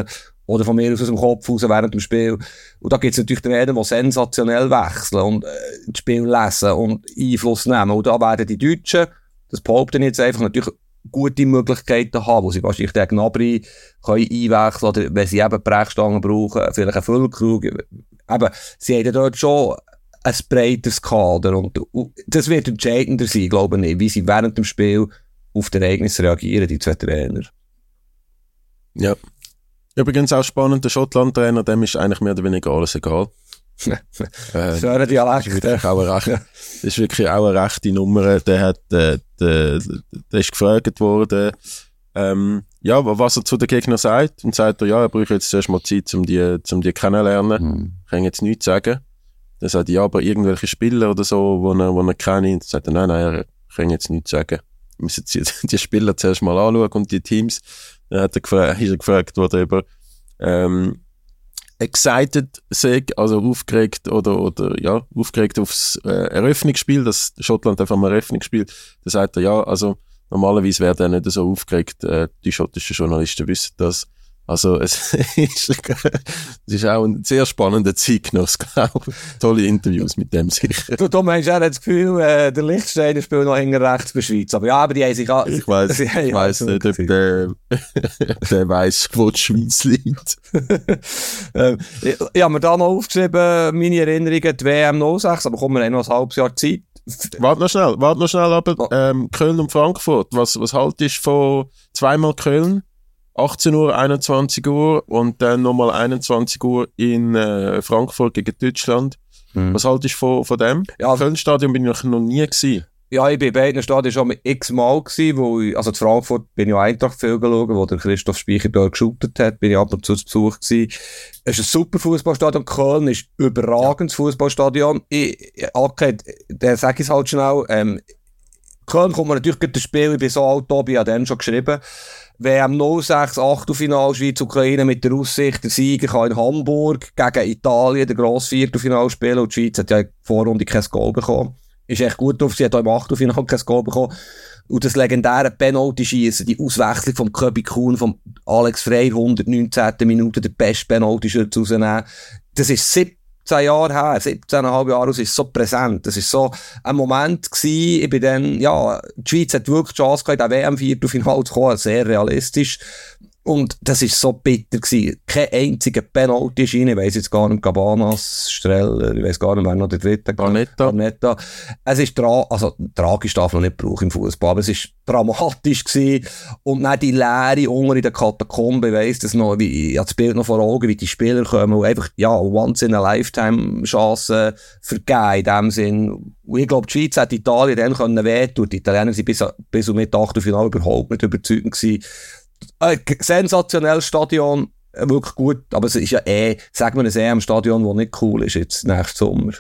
oder von mir aus, aus dem Kopf raus während dem Spiel. Und da gibt es natürlich Trainer, die sensationell wechseln und äh, das Spiel lesen und Einfluss nehmen. Und da werden die Deutschen, das behaupten jetzt einfach, natürlich gute Möglichkeiten haben, wo sie wahrscheinlich den können einwechseln oder wenn sie eben Brechstangen brauchen, vielleicht einen Füllkrug. Eben, sie haben dort schon ein breiteres Kader und, und das wird entscheidender sein, glaube ich, wie sie während dem Spiel auf die Ereignisse reagieren, die zwei Trainer. Ja. Übrigens auch spannend, der Schottland-Trainer, dem ist eigentlich mehr oder weniger alles egal. äh, so ein Dialekt. Ist auch eine recht, das ist wirklich auch eine rechte Nummer. Der hat, äh, der, der ist gefragt worden, ähm, ja, was er zu den Gegnern sagt. Und sagt er, ja, er braucht jetzt zuerst mal Zeit, um die, um die kennenlernen. Mhm. Ich kann jetzt nichts sagen. Dann sagt er, ja, aber irgendwelche Spieler oder so, wo er, er kennt, dann sagt er, nein, nein, er kann jetzt nichts sagen. Müssen die, die Spieler zuerst mal anschauen und die Teams. Dann hat er gefragt, ist er gefragt worden über, ähm, excited sei, also aufgeregt oder, oder, ja, aufgeregt aufs äh, Eröffnungsspiel, das Schottland einfach mal Eröffnungsspiel, da sagt er, ja, also normalerweise wäre er nicht so aufgeregt, äh, die schottischen Journalisten wissen das, also es ist, es ist auch ein sehr spannender Zeitgenoss, glaube ich. Tolle Interviews mit dem sicher. Du, du meinst, er hat das Gefühl, äh, der Lichtsteiner spielt noch hinten rechts bei Schweiz. Aber ja, aber die haben sich auch... Ich weiss, ich weiss nicht, ob der, der weiss, wo die Schweiz liegt. ähm, ich, ich habe mir da noch aufgeschrieben, meine Erinnerungen, die WM 06, aber kommen wir noch ein halbes Jahr Zeit. Warte noch schnell, warte noch schnell, aber ähm, Köln und Frankfurt, was, was haltest du von zweimal Köln? 18 Uhr, 21 Uhr und dann nochmal 21 Uhr in äh, Frankfurt gegen Deutschland. Mhm. Was haltest du von, von dem? Ja, also, Köln-Stadion bin ich noch nie gewesen. Ja, ich bin bei beiden Stadien schon x-mal gewesen, wo ich, also in Frankfurt bin ich auch Eintracht viel geschaut, wo der Christoph Speicher dort geshootet hat, bin ich ab und zu zu Besuch gewesen. Es ist ein super Fußballstadion. Köln ist überragendes ja. Fußballstadion. Ich, okay, der sag ich es halt schnell, ähm, Köln kommt man natürlich das Spiel, ich bin so alt, Tobi hat dann schon geschrieben, WM 06 Achtelfinal Schweiz-Ukraine mit der Aussicht, der Sieger kann in Hamburg gegen Italien der grosse Viertelfinal spielen und die Schweiz hat ja in der Vorrunde kein Goal bekommen. Ist echt gut drauf, sie hat auch im Achtelfinal kein Goal bekommen. Und das legendäre Penalty-Schießen, die Auswechslung vom Köbi Kuhn, vom Alex Frey, 119. Minute, der beste Penalty-Schütze rausnehmen. Das ist 17 Jahre her, 17,5 Jahre aus, ist so präsent. Das ist so ein Moment gewesen, ich bin dann, ja, die Schweiz hat wirklich die Chance gehabt, auch WM-Viertelfinale zu kommen, sehr realistisch. Und das ist so bitter gewesen. Kein einziger Penalty ist rein. Ich weiss jetzt gar nicht, Cabanas, Streller, ich weiss gar nicht, wer noch der dritte. Garnetta. Garnetta. Es ist tra also, tragisch darf man nicht brauchen im Fußball, aber es ist dramatisch gewesen. Und dann die Leere unten in der Katakombe, ich weiss das noch, wie, ich habe das Bild noch vor Augen, wie die Spieler kommen und einfach, ja, once in a lifetime Chancen vergeben in dem Sinn. Und ich glaube, die Schweiz hat Italien dann können wehtun. Die Italiener sind bis, bis um mit Achtelfinale überhaupt nicht überzeugend gewesen äh, sensationelles Stadion, äh, wirklich gut, aber es ist ja eh, sagen wir es eh, ein Stadion, das nicht cool ist jetzt nächsten Sommer.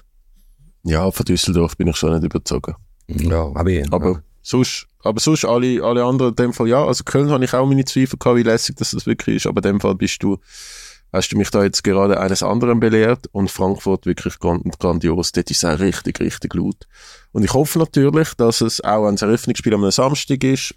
Ja, von Düsseldorf bin ich schon nicht überzogen. Ja, aber ich. Aber ja. sonst, aber sonst alle, alle anderen in dem Fall ja. Also Köln habe ich auch meine Zweifel gehabt, wie lässig dass das wirklich ist, aber in dem Fall bist du, hast du mich da jetzt gerade eines anderen belehrt und Frankfurt wirklich grandios. Dort ist es auch richtig, richtig laut. Und ich hoffe natürlich, dass es auch ein Eröffnungsspiel am Samstag ist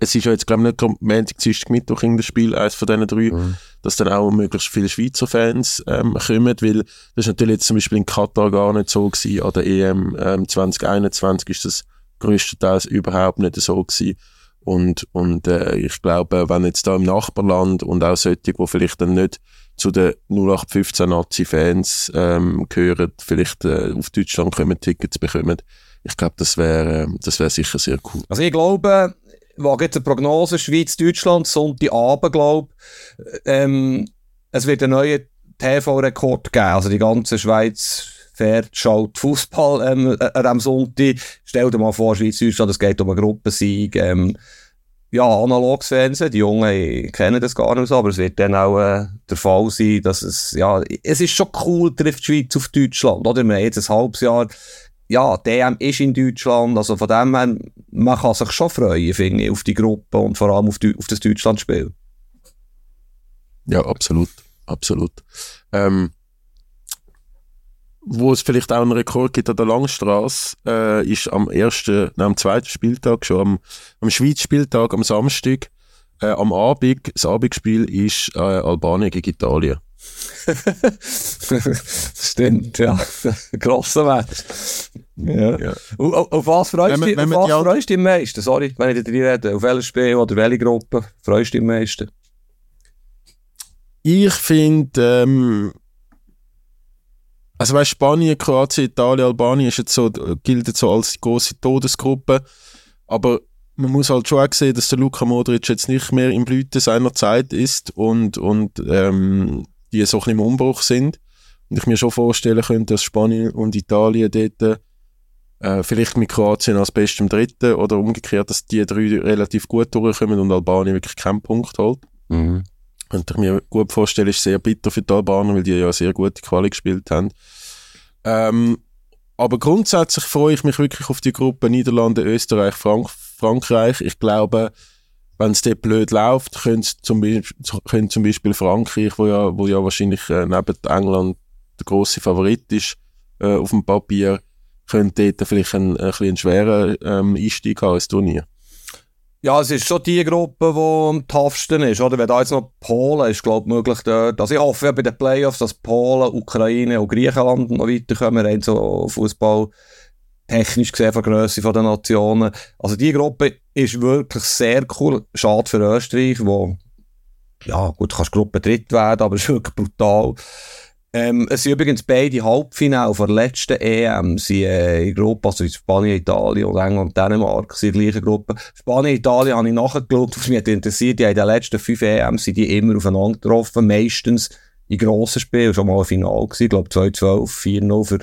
es ist ja jetzt, glaube ich, nicht Montag, Dienstag, Mittwoch in das Spiel, eines von diesen drei, mhm. dass dann auch möglichst viele Schweizer Fans ähm, kommen, weil das ist natürlich jetzt zum Beispiel in Katar gar nicht so gewesen, an der EM ähm, 2021 ist das größtenteils überhaupt nicht so gewesen. Und, und äh, ich glaube, wenn jetzt da im Nachbarland und auch solche, die vielleicht dann nicht zu den 0815 Nazi-Fans ähm, gehören, vielleicht äh, auf Deutschland kommen, Tickets bekommen, ich glaube, das wäre äh, das wäre sicher sehr cool. Also ich glaube, wage jetzt eine Prognose, Schweiz, Deutschland, Sonntagabend, glaube ähm, es wird einen neuen TV-Rekord geben. Also die ganze Schweiz fährt, schaut Fußball ähm, an diesem Sonntag. Stell dir mal vor, Schweiz, Deutschland, es geht um einen Gruppensieg. Ähm, ja, analoges Fernsehen. Die Jungen kennen das gar nicht so, aber es wird dann auch äh, der Fall sein, dass es, ja, es ist schon cool, trifft die Schweiz auf Deutschland, oder? Wir haben jetzt ein halbes Jahr, ja, DM ist in Deutschland, also von dem her, man kann sich schon freuen, finde ich, auf die Gruppe und vor allem auf, die, auf das Deutschlandspiel. Ja, absolut, absolut. Ähm, wo es vielleicht auch einen Rekord gibt an der Langstrasse, äh, ist am ersten, nein, am zweiten Spieltag schon, am, am Schweiz-Spieltag, am Samstag, äh, am Abend, das Abendspiel ist äh, Albanien gegen Italien. Stimmt, ja. Grosser Match. Ja. ja. Auf, auf, was freust du dich am meisten? Sorry, wenn ich dir rede. Auf welches Spiel oder welche Gruppe freust du dich am meisten? Ich finde, ähm, also weißt, Spanien, Kroatien, Italien, Albanien ist jetzt so, gilt jetzt so als große Todesgruppe, aber man muss halt schon auch sehen, dass der Luka Modric jetzt nicht mehr im Blüte seiner Zeit ist und, und ähm, die so ein bisschen im Umbruch sind. Und ich mir schon vorstellen könnte, dass Spanien und Italien dort äh, vielleicht mit Kroatien als bestem Dritten oder umgekehrt, dass die drei relativ gut durchkommen und Albanien wirklich keinen Punkt holt. Mhm. Könnte ich mir gut vorstellen, ist sehr bitter für die Albaner, weil die ja sehr gute Quali gespielt haben. Ähm, aber grundsätzlich freue ich mich wirklich auf die Gruppe Niederlande, Österreich, Frank Frankreich. Ich glaube, wenn es dort blöd läuft, können zum, können zum Beispiel Frankreich, wo ja, wo ja wahrscheinlich äh, neben England der große Favorit ist äh, auf dem Papier, könnte dort vielleicht einen, ein, ein, einen schweren ähm, Einstieg haben ins Turnier. Ja, es ist schon die Gruppe, die am toughsten ist, oder? Wenn da jetzt noch Polen ist, glaube ich, möglich dort. Also ich hoffe ja bei den Playoffs, dass Polen, Ukraine und Griechenland noch weiterkommen, rein so Fußball technisch gesehen von der Grösse der Nationen. Also die Gruppe ist wirklich sehr cool. Schade für Österreich, wo, ja gut, kannst Gruppe dritt werden, aber es ist wirklich brutal. Ähm, es sind übrigens beide Halbfinale von der letzten EM sind, äh, in Gruppe, also in Spanien, Italien und England Dänemark sind in der gleichen Gruppe. Spanien, Italien habe ich nachgeschaut, was mich interessiert, die haben in den letzten fünf EM sind die immer aufeinander getroffen, meistens in grossen Spielen, schon mal ein Final gewesen, ich glaube 2-12, 4-0 für,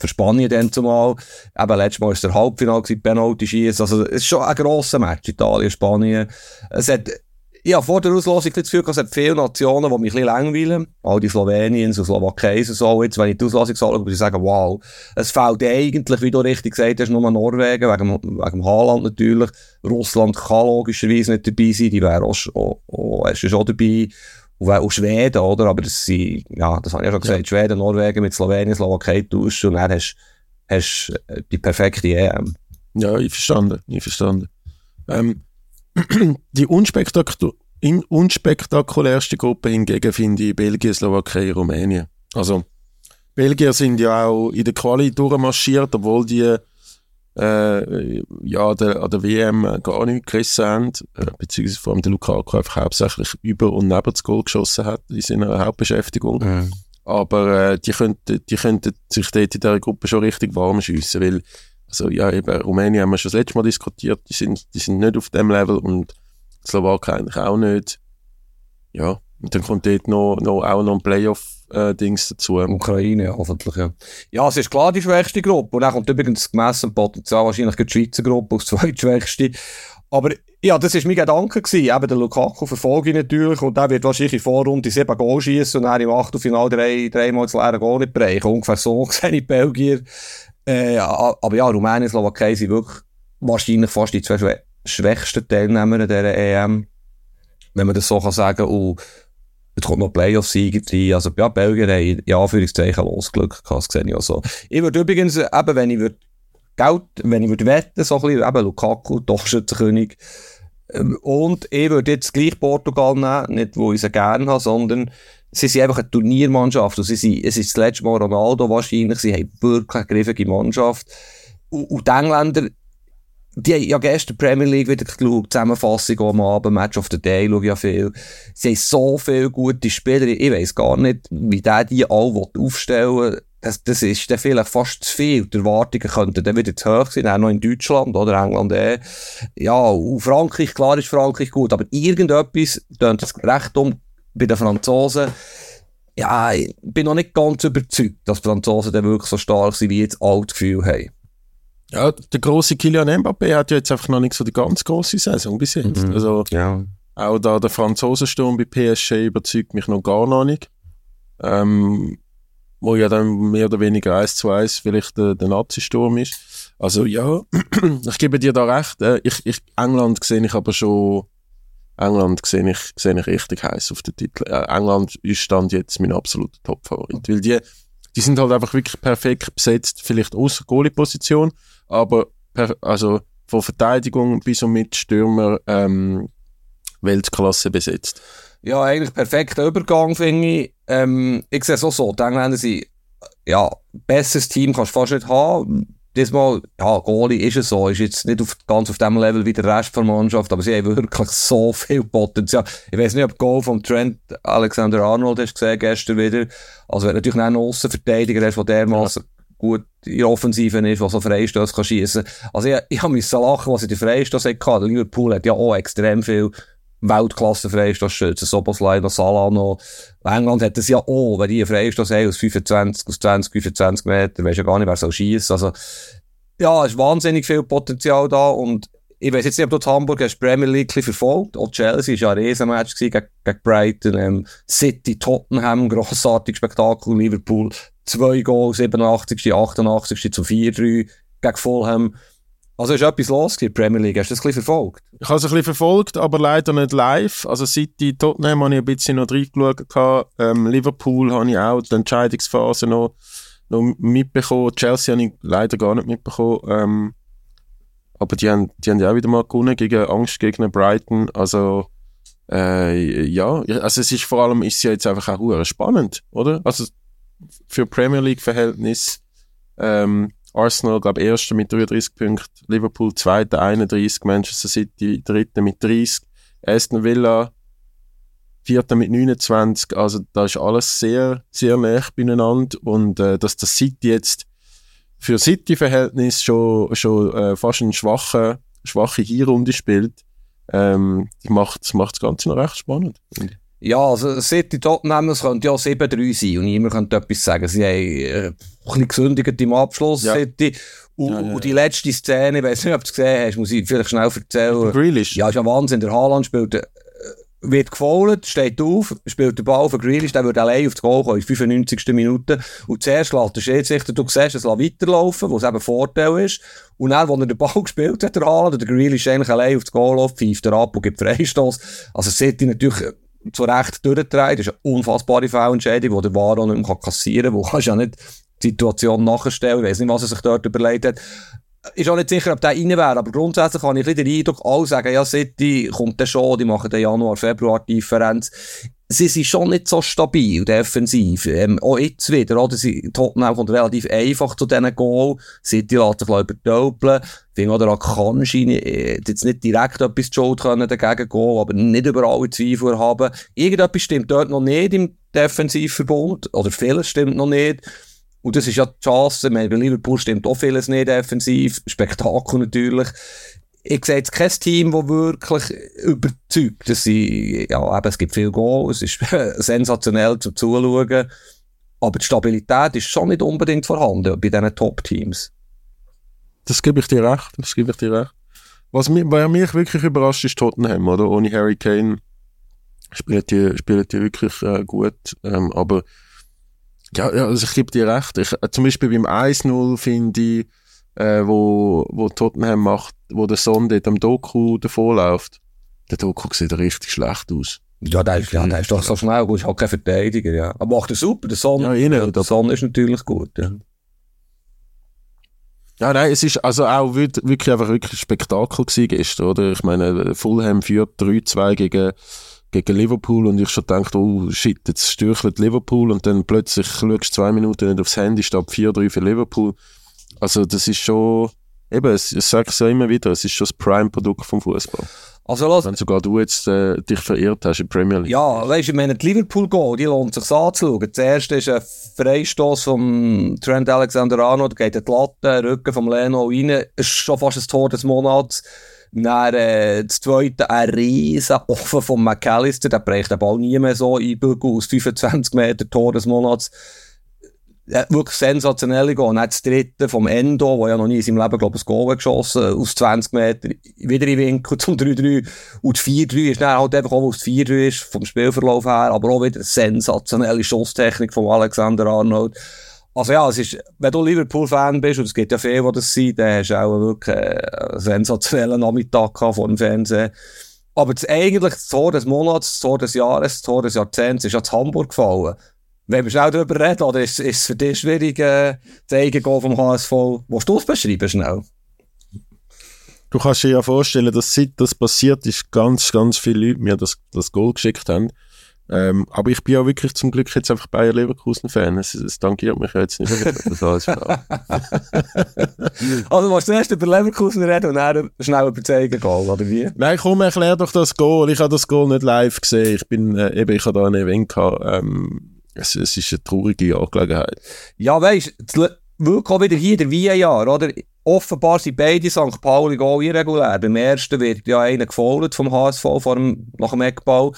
für Spanien dann zumal. Eben letztes Mal war es der Halbfinale gewesen, Penalty schießen, also es ist schon ein grosser Match, Italien, Spanien. Es hat habe vor der Auslosung das Gefühl, es hat viele Nationen, die mich ein bisschen langweilen. All die Sloweniens und Slowakei und so. Jetzt, wenn ich die Auslosung schaue, würde ich sagen, wow. Es fehlt eigentlich, wie du richtig gesagt hast, nur Norwegen, wegen, wegen Haaland natürlich. Russland kann logischerweise nicht dabei sein, die wäre auch, auch, auch, schon dabei. Und auch Schweden, oder? Aber das sind, ja, das habe ich ja schon gesagt, ja. Schweden, Norwegen mit Slowenien, Slowakei tauschen und dann hast du die perfekte EM. Ja, ich verstanden, ich verstanden. Ähm, die unspektakulär, unspektakulärste Gruppe hingegen finde ich Belgien, Slowakei, Rumänien. Also, Belgier sind ja auch in der Quali durchmarschiert, obwohl die äh, ja, der, an der WM gar nicht gerissen haben, äh, beziehungsweise vor allem der Lukaku einfach hauptsächlich über und neben das Goal geschossen hat in seiner Hauptbeschäftigung. Mhm. Aber äh, die, könnten, die könnten sich dort in dieser Gruppe schon richtig warm schiessen, weil also ja, eben Rumänien haben wir schon das letzte Mal diskutiert, die sind, die sind nicht auf dem Level und Slowakei eigentlich auch nicht. Ja, und dann kommt dort noch, noch, auch noch ein Playoff-Dings dazu. Ukraine, hoffentlich, ja. Ja, es ist klar die schwächste Gruppe. Und dann kommt übrigens gemessen Potenzial wahrscheinlich die Schweizer Gruppe als zweitschwächste. Aber ja, das war mein Gedanke gewesen. Eben der Lukaku verfolge ich natürlich und der wird wahrscheinlich in Vorrunde sieben Goal schießen und dann im Achtelfinale drei, dreimal das leere Goal nicht bereichen. Ungefähr so sehen die Belgier. Äh, aber ja, Rumänien, Slowakei sind wirklich wahrscheinlich fast die zwei schwächsten Teilnehmer dieser EM. Wenn man das so kann sagen. Und es kommt noch Playoff-Sieger rein. Also, ja, Belgien haben in Anführungszeichen Losglück das sehe ich auch so. Ich würde übrigens, eben, wenn ich würde Geld, wenn ich würde wetten, so ein bisschen, eben Lukaku, doch Torschützenkönig. Ähm, und ich würde jetzt gleich Portugal nehmen, nicht, wo ich sie gerne habe, sondern sie sind einfach eine Turniermannschaft. Und sie sind, es ist das letzte Mal Ronaldo wahrscheinlich. Sie haben wirklich eine griffige Mannschaft. Und, und die Engländer, die haben ja gestern Premier League wieder geschaut, Zusammenfassung am Abend, Match of the Day, schaue ja viel. Sie haben so viele gute Spieler. Ich weiss gar nicht, wie der die alle aufstellen will. Das, das ist dann vielleicht fast zu viel. Die Erwartungen könnten dann wieder zu hoch sein, auch noch in Deutschland oder England eh. Ja, und Frankreich, klar ist Frankreich gut, aber irgendetwas tönt recht um bei den Franzosen, ja, ich bin noch nicht ganz überzeugt, dass die Franzosen dann wirklich so stark sind, wie jetzt alle das Gefühl haben. Ja, der große Kylian Mbappé hat ja jetzt einfach noch nicht so die ganz große Saison bis jetzt. Mhm. Also Ja. auch da der Franzosensturm bei PSG überzeugt mich noch gar noch nicht. Ähm, wo ja dann mehr oder weniger 1 zu 1 vielleicht der, der Nazi-Sturm ist. Also ja, ich gebe dir da recht. Äh, ich, ich, England sehe ich aber schon, England sehe ich, sehe ich richtig heiß auf den Titel. Äh, England ist Stand jetzt mein absoluter Top-Favorit. Weil die, die sind halt einfach wirklich perfekt besetzt, vielleicht außer Goalie-Position, aber per, also von Verteidigung bis und mit Stürmer ähm, Weltklasse besetzt. Ja, eigentlich perfekter Übergang, finde ich. Ähm, ich sehe es auch so. Die Engländer sind, ja, besseres Team kannst du fast nicht haben. Diesmal, ja, Goalie ist es so, ist jetzt nicht auf, ganz auf dem Level wie der Rest der Mannschaft, aber sie haben wirklich so viel Potenzial. Ich weiß nicht, ob Goal vom Trent Alexander-Arnold hast gesehen gestern wieder. Also, wenn du natürlich einen Aussenverteidiger hast, der dermaßen gut in der Offensive ist, der so Freistöße kann. Also, ich, ich habe müssen lachen, was in der Freistöße hatte. Liverpool hat ja auch extrem viel Weltklasse Freistoßschützen, Soboslai Salah noch. England hat das ja auch, wenn die Freistoß haben aus 25, aus 20, 25 Meter, weisst ja gar nicht, wer soll schiessen. Also, ja, es ist wahnsinnig viel Potenzial da und ich weiß jetzt nicht, ob du Hamburg hast Premier League verfolgt. Auch Chelsea war ja ein Riesenmatch gegen, gegen Brighton, ähm, City, Tottenham, grossartiges Spektakel, Liverpool, zwei Goals, 87., 88. zu 4-3 gegen Fulham. Also ist etwas los in der Premier League. Hast du das ein bisschen verfolgt? Ich habe es ein bisschen verfolgt, aber leider nicht live. Also City, Tottenham habe ich ein bisschen noch reingeschaut. Ähm, Liverpool habe ich auch die Entscheidungsphase noch, noch mitbekommen. Chelsea habe ich leider gar nicht mitbekommen. Ähm, aber die haben, die haben ja auch wieder mal gewonnen gegen Angstgegner Brighton. Also äh, ja, also es ist vor allem ist ja jetzt einfach auch spannend, oder? Also für Premier League Verhältnis ähm, Arsenal, glaube Erster mit 33 Punkten, Liverpool Zweiter 31, Manchester City Dritter mit 30, Aston Villa Vierter mit 29, also da ist alles sehr, sehr nah beieinander und äh, dass das City jetzt für City-Verhältnis schon, schon äh, fast eine schwache, schwache Hinrunde spielt, ähm, macht macht das Ganze noch recht spannend. Ja, also City Tottenham, es könnte ja 7-3 sein und niemand könnte etwas sagen. Sie haben äh, ein bisschen gesündigt im Abschluss, Ja. City. Und, Ja, ja, und die letzte Szene, ich weiß nicht, ob du es gesehen hast, muss ich vielleicht schnell erzählen. Grealish, Ja, ist ja Wahnsinn. Der Haaland spielt, äh, wird gefoult, steht auf, spielt den Ball für Grealish, der wird allein auf das Goal kommen, in der 95. Minute. Und zuerst lässt der Schiedsrichter, du siehst, es weiterlaufen, was eben Vorteil ist. Und dann, als er den Ball gespielt hat, der Haaland, der Grealish eigentlich allein auf das Goal läuft, pfeift er ab und gibt Freistoß. Also City natürlich äh, zu Recht durchgetragen. Das ist eine unfassbare Fehlentscheidung, die der VAR auch nicht mehr kassieren kann, wo kannst ja nicht die Situation nachstellen. Ich weiß nicht, was er sich dort überlegt hat ist auch nicht sicher, ob der rein wäre, aber grundsätzlich habe ich den Eindruck, alle sagen, ja, City kommt dann schon, die machen den Januar, Februar Differenz. Sie sind schon nicht so stabil, defensiv. Ähm, auch jetzt wieder, oder? Sie, Tottenham kommt relativ einfach zu diesen Goal. City lässt sich übertölpeln. Ich finde auch, der Akanji äh, hat jetzt nicht direkt etwas die Schuld können dagegen gehen, aber nicht über alle Zweifel haben. Irgendetwas stimmt dort noch nicht im Defensivverbund, oder vieles stimmt noch nicht. Und das ist ja die Chance, bei Liverpool stimmt auch vieles nicht defensiv, Spektakel natürlich. Ich sehe jetzt kein Team, das wirklich überzeugt. Das sind, ja, eben, es gibt viel Goal, es ist sensationell zum Zuschauen. Aber die Stabilität ist schon nicht unbedingt vorhanden bei diesen Top-Teams. Das gebe ich dir recht, das gebe ich dir recht. Was mich, was mich wirklich überrascht, ist Tottenham, oder? Ohne Harry Kane spielt die, spielt die wirklich äh, gut, ähm, aber ja, ja, also ich gebe dir recht. Ich, äh, zum Beispiel beim 1-0 finde ich, äh, wo, wo Tottenham macht, wo der Son dort am Doku davor läuft. Der Doku sieht richtig schlecht aus. Ja, der ist, ja, der ist doch so schnell, gut, ist halt kein Verteidiger, ja. Aber macht er super, der Son, Ja, innen, der Son ist natürlich gut, ja. Ja, nein, es ist also auch wirklich einfach wirklich ein Spektakel gewesen gestern, oder? Ich meine, Fulham führt 3-2 gegen, gegen Liverpool und ich schon gedacht, oh shit, jetzt stürchelt Liverpool und dann plötzlich schaust du zwei Minuten nicht aufs Handy, steht 4-3 für Liverpool. Also das ist schon, eben, ich sage es ja immer wieder, es ist schon das Prime-Produkt vom Fußball. Also, los, Wenn sogar du jetzt äh, dich verirrt hast in der Premier League. Ja, weißt du, ich meine, die Liverpool Goal, die lohnt sich anzuschauen. Das erste ist ein Freistoß vom Trent Alexander-Arnold, geht in die Latte, Rücken vom Leno rein, ist schon fast ein Tor des Monats. Dann, äh, das zweite, ein riesen Offen von McAllister, der bricht den Ball nie mehr so in Bügel aus 25 Meter Tor des Monats. Äh, wirklich sensationell. Und dann das dritte vom Endo, der ja noch nie in seinem Leben, glaube ich, ein Goal geschossen aus 20 Meter, wieder in Winkel zum 3-3. Und das 4-3 ist dann halt einfach auch, weil es 4-3 ist, vom Spielverlauf her, aber auch wieder sensationelle Schusstechnik von Alexander Arnold. Also ja, es ist, wenn du Liverpool-Fan bist, und es gibt ja viele, die das sind, dann hast du auch wirklich einen sensationellen Nachmittag vor dem Fernsehen. Aber das eigentlich das Tor des Monats, das Tor des Jahres, das Tor des Jahrzehnts ist ja zu Hamburg gefallen. Wenn wir schnell darüber reden, oder ist, ist es für dich schwierig, äh, das Eigengoal vom HSV? Willst du es beschreiben, schnell? Du kannst dir ja vorstellen, dass seit das passiert ist, ganz, ganz viele Leute mir das, das Goal geschickt haben. Ähm, aber ich bin ja wirklich zum Glück jetzt einfach Bayer Leverkusen-Fan. Es, es tangiert mich jetzt nicht das alles Also, willst du zuerst über Leverkusen reden und dann schnell über das Goal, oder wie? Nein, komm, erklär doch das Goal. Ich habe das Goal nicht live gesehen. Ich bin, äh, eben, ich habe da ein Event gehabt. Ähm, es, es ist eine traurige Angelegenheit. Ja, weißt du, wirklich auch wieder hier der VAR, oder? Offenbar sind beide St. Pauli Goal irregulär. Beim ersten wird ja einer gefolgt vom HSV vor dem, nach dem Eckball.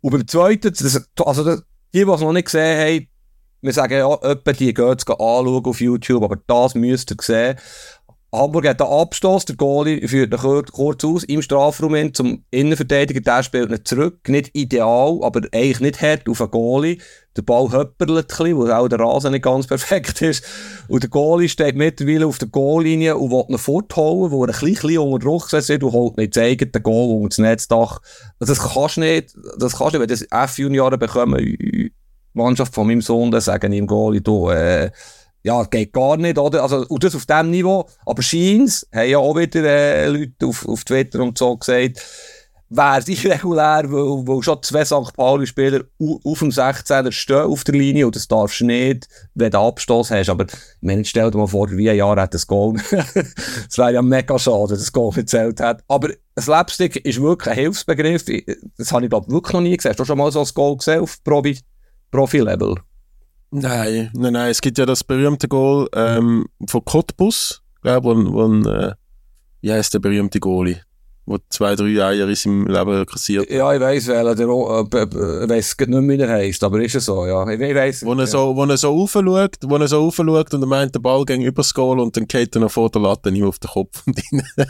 Und beim zweiten, das, also das, die, die es noch nicht gesehen haben, wir sagen ja, etwa die gehen es anschauen auf YouTube, aber das müsst ihr sehen. Hamburg hat den Abstoß, der Goalie führt ihn kurz aus, im Strafraum hin, zum Innenverteidiger, der spielt nicht zurück, nicht ideal, aber eigentlich nicht hart auf den Goalie. Der Ball höpperlt ein bisschen, weil auch der Rasen nicht ganz perfekt ist. Und der Goalie steht mittlerweile auf der Goallinie und will ihn fortholen, wo er ein bisschen unter Druck wird und holt nicht zeigen, den Goal unter das Netzdach. Das kannst du nicht, das kannst du nicht, wenn das F-Junioren bekommen, Mannschaft von meinem Sohn, dann sagen ihm Goalie, du, äh, ja, geht gar nicht, oder? Also, und das auf dem Niveau. Aber Scheins haben ja auch wieder äh, Leute auf, auf Twitter und so gesagt, wäre es irregulär, weil, weil schon zwei St. Pauli-Spieler auf dem 16er stehen auf der Linie und das darfst du nicht, wenn du Abstoß hast. Aber, meine, stell dir mal vor, wie ein Jahr hat das Goal. das wäre ja mega schade, dass das Goal gezählt hat. Aber Slapstick ist wirklich ein Hilfsbegriff. Das habe ich, glaube wirklich noch nie gesehen. Hast du schon mal so ein Goal gesehen auf Profi-Level? Profi Nein, nein, nein. Es gibt ja das berühmte Goal ähm, von Cottbus, glaube wo, wo äh, wie heißt der berühmte Goalie? Wo zwei, drei Eier in seinem Leben kassiert. Ja, ich weiss, weil er, äh, äh, weiss nicht mehr, wie er heisst, aber ist es so, ja. Ich, ich weiss. Wo er ja. so, wo er so raufschaut, wo er so raufschaut und er meint, der Ball ging übers Goal und dann geht er noch vor der Latte ihm auf den Kopf und rein.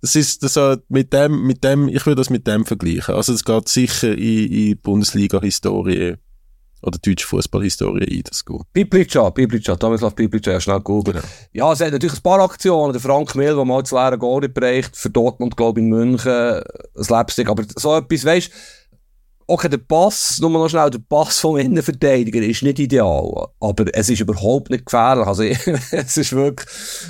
das ist das so, mit dem, mit dem, ich würde das mit dem vergleichen. Also, es geht sicher in, in Bundesliga-Historie oder deutsche Fußballhistorie ein, das gut. Biblica, Biblica, Tomislav Biblica, ja schnell googeln. Genau. Ja, es hat natürlich ein paar Aktionen, der Frank Mill, der mal zu leeren Goal bereicht, für Dortmund, glaube ich, in München, ein Slapstick, aber so etwas, weißt okay, der Pass, nur noch schnell, der Pass vom Innenverteidiger ist nicht ideal, aber es ist überhaupt nicht gefährlich, also es ist wirklich,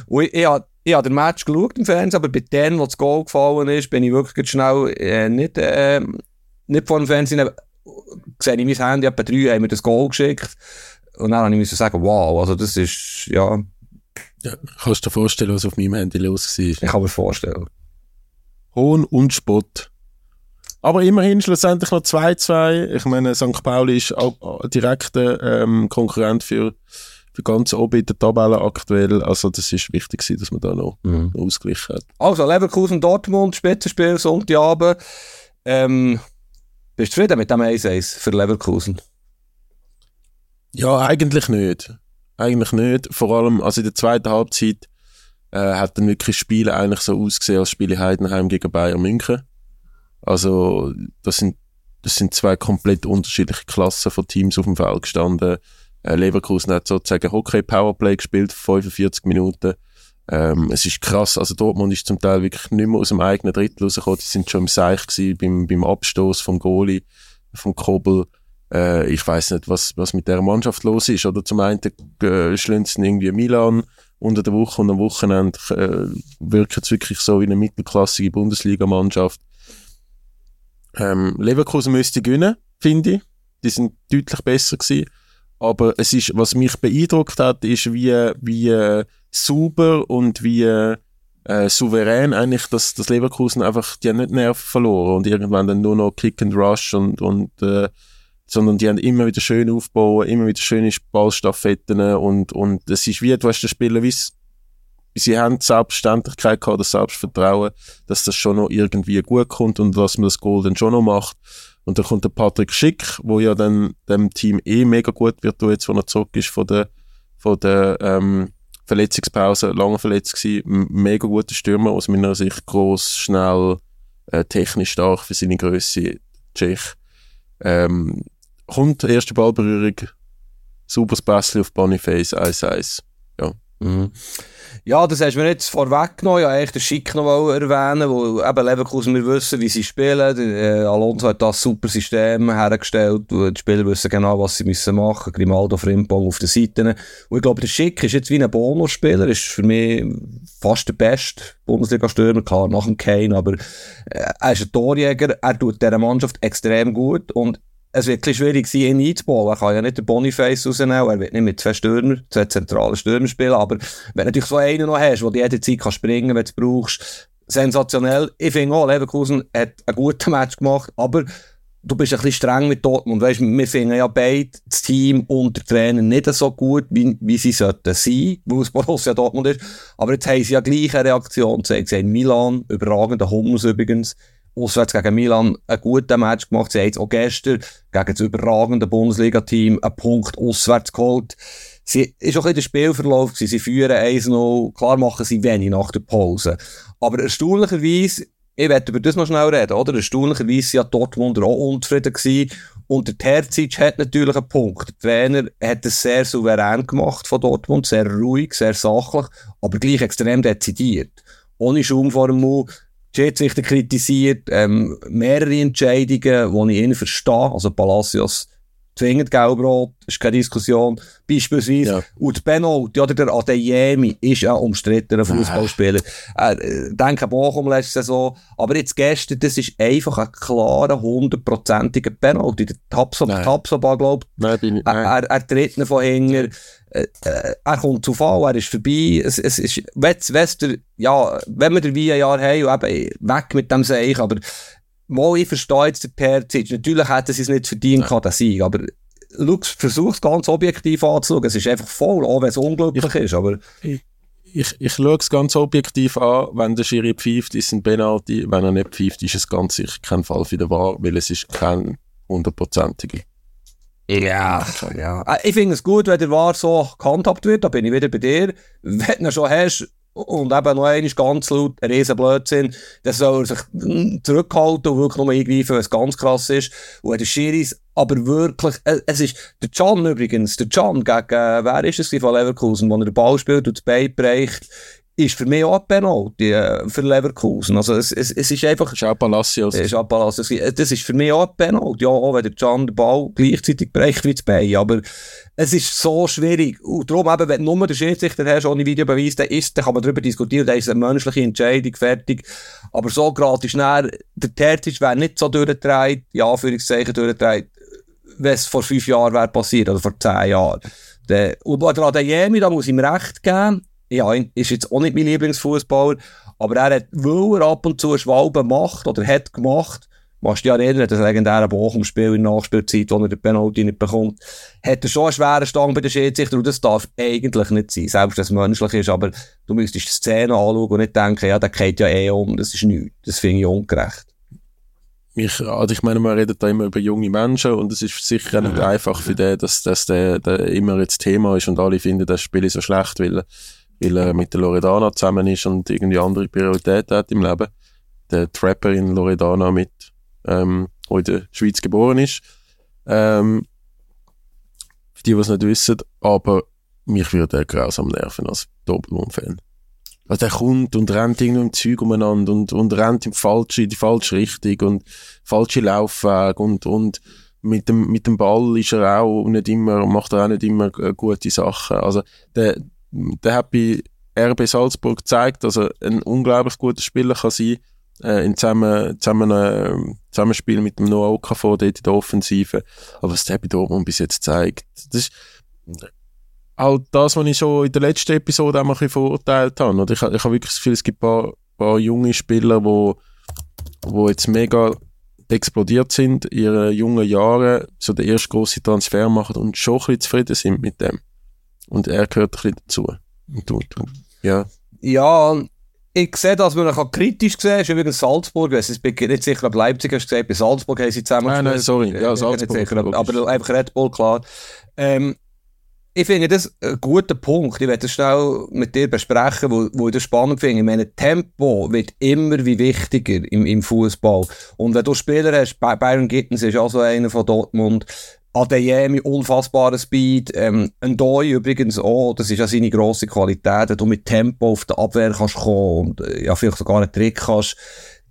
ich, ich, ich habe den Match geschaut im Fernsehen, aber bei denen, wo das Goal gefallen ist, bin ich wirklich schnell äh, nicht, äh, nicht vor dem Fernsehen sehe ich mein Handy, etwa drei haben mir das Goal geschickt. Und dann habe ich müssen sagen, wow, also das ist, ja. Ja, kannst du dir vorstellen, was auf meinem Handy los war? Ich kann mir vorstellen. Hohn und Spott. Aber immerhin schlussendlich noch 2-2. Ich meine, St. Pauli ist auch direkter ähm, Konkurrent für, für ganz oben in der Tabelle aktuell. Also das ist wichtig, dass man da noch mhm. ausgeglichen hat. Also Leverkusen, Dortmund, Spitzenspiel, Sonntagabend. Ähm, bist du zufrieden mit dem 1-1 für Leverkusen? Ja, eigentlich nicht. Eigentlich nicht. Vor allem, also in der zweiten Halbzeit äh, hat dann wirklich Spiele eigentlich so ausgesehen als Spiele Heidenheim gegen Bayern München. Also das sind, das sind zwei komplett unterschiedliche Klassen von Teams auf dem Feld gestanden. Äh, Leverkusen hat sozusagen Hockey Powerplay gespielt, 45 Minuten. Ähm, es ist krass, also Dortmund ist zum Teil wirklich nicht mehr aus dem eigenen Drittel rausgekommen, die sind schon im Seich gewesen, beim, beim Abstoß vom Goalie, vom Kobel. Äh, ich weiß nicht, was, was mit der Mannschaft los ist. Oder zum einen äh, schlünzen irgendwie Milan unter der Woche und am Wochenende äh, wirkt es wirklich so wie eine mittelklassige Bundesligamannschaft. Ähm, Leverkusen müsste gewinnen, finde ich. Die sind deutlich besser gewesen. Aber es ist, was mich beeindruckt hat, ist, wie, wie sauber und wie äh, souverän eigentlich, dass das Leverkusen einfach, die haben nicht Nerven verloren und irgendwann dann nur noch Kick and Rush und, und äh, sondern die haben immer wieder schön aufbauen, immer wieder schöne Ballstaffetten und, und es ist wie, du hast den Spieler wie sie haben die Selbstständigkeit gehabt, das Selbstvertrauen, dass das schon noch irgendwie gut kommt und dass man das Goal dann schon noch macht. Und dann kommt der Patrick Schick, wo ja dann dem Team eh mega gut wird, jetzt, wo er zurück ist von der, von der, ähm, Verletzungspause, lange verletzt gewesen, mega guter Stürmer, aus meiner Sicht groß, schnell, äh, technisch stark für seine Größe, Tschech. Ähm, kommt erste Ballberührung, sauberes Pässchen auf Boniface, 1-1. Ja. Mhm. Ja, das hast du mir jetzt vorweggenommen. Ja, eigentlich den Schick noch erwähnen, wo eben Leverkusen, wir wissen, wie sie spielen. Äh, Alonso hat das super System hergestellt. Die Spieler wissen genau, was sie müssen machen. Grimaldo, Frimpong auf den Seiten. Und ich glaube, der Schick ist jetzt wie ein Bonusspieler. Ist für mich fast der beste Bundesliga-Stürmer. Klar, nach dem Kane, aber äh, er ist ein Torjäger. Er tut dieser Mannschaft extrem gut. Und es wird ein schwierig ihn einzubauen. Er kann ja nicht den Boniface rausnehmen, er wird nicht mit zwei Stürmer, zwei zentralen Stürmer spielen, aber wenn du natürlich so einen noch hast, wo du jede Zeit kann springen wenn du es brauchst, sensationell. Ich finde auch, Leverkusen hat einen guten Match gemacht, aber du bist ein bisschen streng mit Dortmund. Weißt, wir finden ja beide das Team und der Trainer nicht so gut, wie, wie sie sollten sein, weil es Borussia Dortmund ist. Aber jetzt haben sie ja gleich eine Reaktion. Sie haben Milan, überragender Hummels übrigens, auswärts gegen Milan einen guten Match gemacht. Sie haben jetzt auch gestern gegen das überragende Bundesliga-Team einen Punkt auswärts geholt. Sie ist auch ein bisschen der Spielverlauf gewesen. Sie führen 1-0. Klar machen sie wenig nach der Pause. Aber erstaunlicherweise, ich werde über das noch schnell reden, oder? Erstaunlicherweise ja Dortmunder auch unzufrieden gewesen. Und der Terzic hat natürlich einen Punkt. Der Trainer hat es sehr souverän gemacht von Dortmund, sehr ruhig, sehr sachlich, aber gleich extrem dezidiert. Ohne Schaum vor dem Mund Schiedsrichter kritisiert, ähm, mehrere Entscheidungen, die ich ihn verstehe, also Palacios zwingend gelb-rot, ist keine Diskussion. Beispielsweise, ja. und Penalty, oder der Adeyemi ist ja umstrittener Fußballspieler. Er, äh, denke Bochum letzte Saison. Aber jetzt gestern, das ist einfach ein klarer, hundertprozentiger Penalty. Der Tapsoba, Tapsoba glaubt, er, er tritt ihn von hinten. Äh, äh, er kommt zu Fall, er ist vorbei. Es, es ist, wenn's, wenn's der, ja, wenn wir den VAR haben, und eben weg mit dem Seich, aber Mal, ich verstehe jetzt den Terzic. Natürlich hätten sie es nicht verdient, ja. den Sieg, aber versuch es ganz objektiv anzuschauen. Es ist einfach voll, auch wenn es unglücklich ich, ist, aber... Ich, ich, ich schaue es ganz objektiv an, wenn der Schiri pfeift, ist ein Penalty, wenn er nicht pfeift, ist es ganz sicher kein Fall für den Wahr, weil es ist kein hundertprozentiger. Ja, ja. Äh, ich finde es gut, wenn der Wahr so gehandhabt wird, da bin ich wieder bei dir. Wenn du schon hast, und eben noch einmal ganz laut, ein riesen Blödsinn, dann soll er sich zurückhalten und wirklich nur eingreifen, wenn es ganz krass ist. Und der Schiris aber wirklich, äh, es ist, der Can übrigens, der Can gegen, äh, wer ist es von Leverkusen, wo er den Ball spielt und das Bein bricht, ist für mich auch ein Penalty äh, für Leverkusen. Also es, es, es ist einfach... Auch Palacios. Auch Palacios. Das ist für mich auch ein Penalty. Ja, auch wenn der Can den Ball gleichzeitig bricht wie das Bein. Aber es ist so schwierig. Und darum eben, wenn du nur den Schiedsrichter hast, ohne Videobeweis, dann ist, dann kann man darüber diskutieren, dann ist eine menschliche Entscheidung, fertig. Aber so gerade ist näher, der Terzic wäre nicht so durchgedreht, ja, Anführungszeichen durchgedreht, wenn es vor fünf Jahren wäre passiert, oder vor zehn Jahren. Der, und bei Adeyemi, da muss ich ihm recht geben, ja, ist jetzt auch nicht mein Lieblingsfußballer, aber er hat, weil er ab und zu Schwalben macht oder hat gemacht, Machst du dich erinnern, das legendäre Bochum-Spiel in der Nachspielzeit, wo er den Penalty nicht bekommt, hat er schon einen schweren Stang bei den Schiedsrichter und das darf eigentlich nicht sein, selbst wenn es menschlich ist, aber du müsstest die Szene anschauen und nicht denken, ja, der geht ja eh um, das ist nichts. Das finde ich ungerecht. Ich, also ich meine, man redet da immer über junge Menschen und es ist sicher nicht einfach für den, dass, dass der, der immer jetzt Thema ist und alle finden das Spiel so schlecht, weil weil er mit der Loredana zusammen ist und irgendwie andere Prioritäten hat im Leben. Der Trapperin Loredana mit, ähm, die in der Schweiz geboren ist. Ähm, für die, die es nicht wissen, aber mich würde er grausam nerven als Doppelmond-Fan. Also der kommt und rennt irgendwie im Zeug umeinander und, und rennt im falsche, in die falsche Richtung und falsche Laufweg und, und mit dem, mit dem Ball ist er auch nicht immer, macht er auch nicht immer äh, gute Sachen. Also der, der hat bei RB Salzburg gezeigt, dass er ein unglaublich guter Spieler kann sein äh, in zusammen, zusammen, äh, Zusammenspiel mit dem Noah Okafor dort in der Offensive. Aber was der bei Dortmund bis jetzt zeigt, das ist halt das, was ich schon in der letzten Episode auch mal verurteilt habe. Oder ich, ich habe wirklich das Gefühl, es gibt ein paar, paar junge Spieler, wo, wo jetzt mega explodiert sind in ihren jungen Jahren, so den ersten grossen Transfer machen und schon ein bisschen zufrieden sind mit dem. Und er gehört ein bisschen dazu. Ja. Ja, ich sehe, dass man ihn kritisch sehen kann. ist übrigens Salzburg. Es ist nicht sicher, ob Leipzig hast du gesagt, bei Salzburg haben sie zusammen Nein, nein, sorry. Ja, Salzburg. Sicher, aber, aber einfach Red Bull, klar. Ähm, ich finde das ein guter Punkt. Ich werde das schnell mit dir besprechen, wo, wo ich das spannend finde. Ich meine, Tempo wird immer wie wichtiger im, im Fußball. Und wenn du Spieler hast, Byron Gittens ist also einer von Dortmund, Adeyemi, unfassbarer Speed, ähm, ein Doi übrigens auch, das ist ja seine grosse Qualität, wenn du mit Tempo auf der Abwehr kannst kommen und äh, ja, vielleicht sogar einen Trick kannst,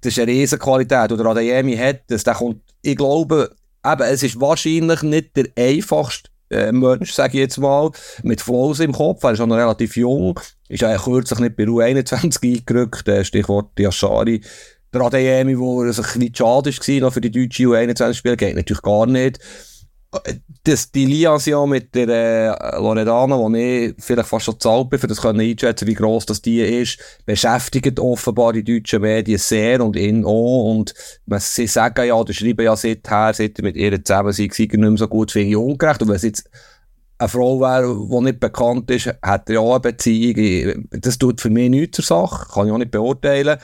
das ist eine riesen Qualität. Oder Adeyemi hat das, der kommt, ich glaube, eben, es ist wahrscheinlich nicht der einfachste äh, Mensch, sage ich jetzt mal, mit Flows im Kopf, er ist auch noch relativ jung, ist ja kürzlich nicht bei U21 eingerückt, äh, Stichwort Yashari, der Adeyemi, wo er sich nicht schade war, noch für die deutsche U21-Spiele, geht natürlich gar nicht das, die Liaison mit der äh, Loredana, wo ich vielleicht fast schon zahlt bin, für das können einschätzen, wie gross das die ist, beschäftigt offenbar die deutschen Medien sehr und ihn auch. Und sie sagen ja, oder schreiben ja seither, seit er mit ihr zusammen sind, sei nicht mehr so gut, finde ich ungerecht. Und wenn es jetzt eine Frau wäre, die nicht bekannt ist, hat er ja auch eine Beziehung. Das tut für mich nichts zur Sache, kann ich auch nicht beurteilen.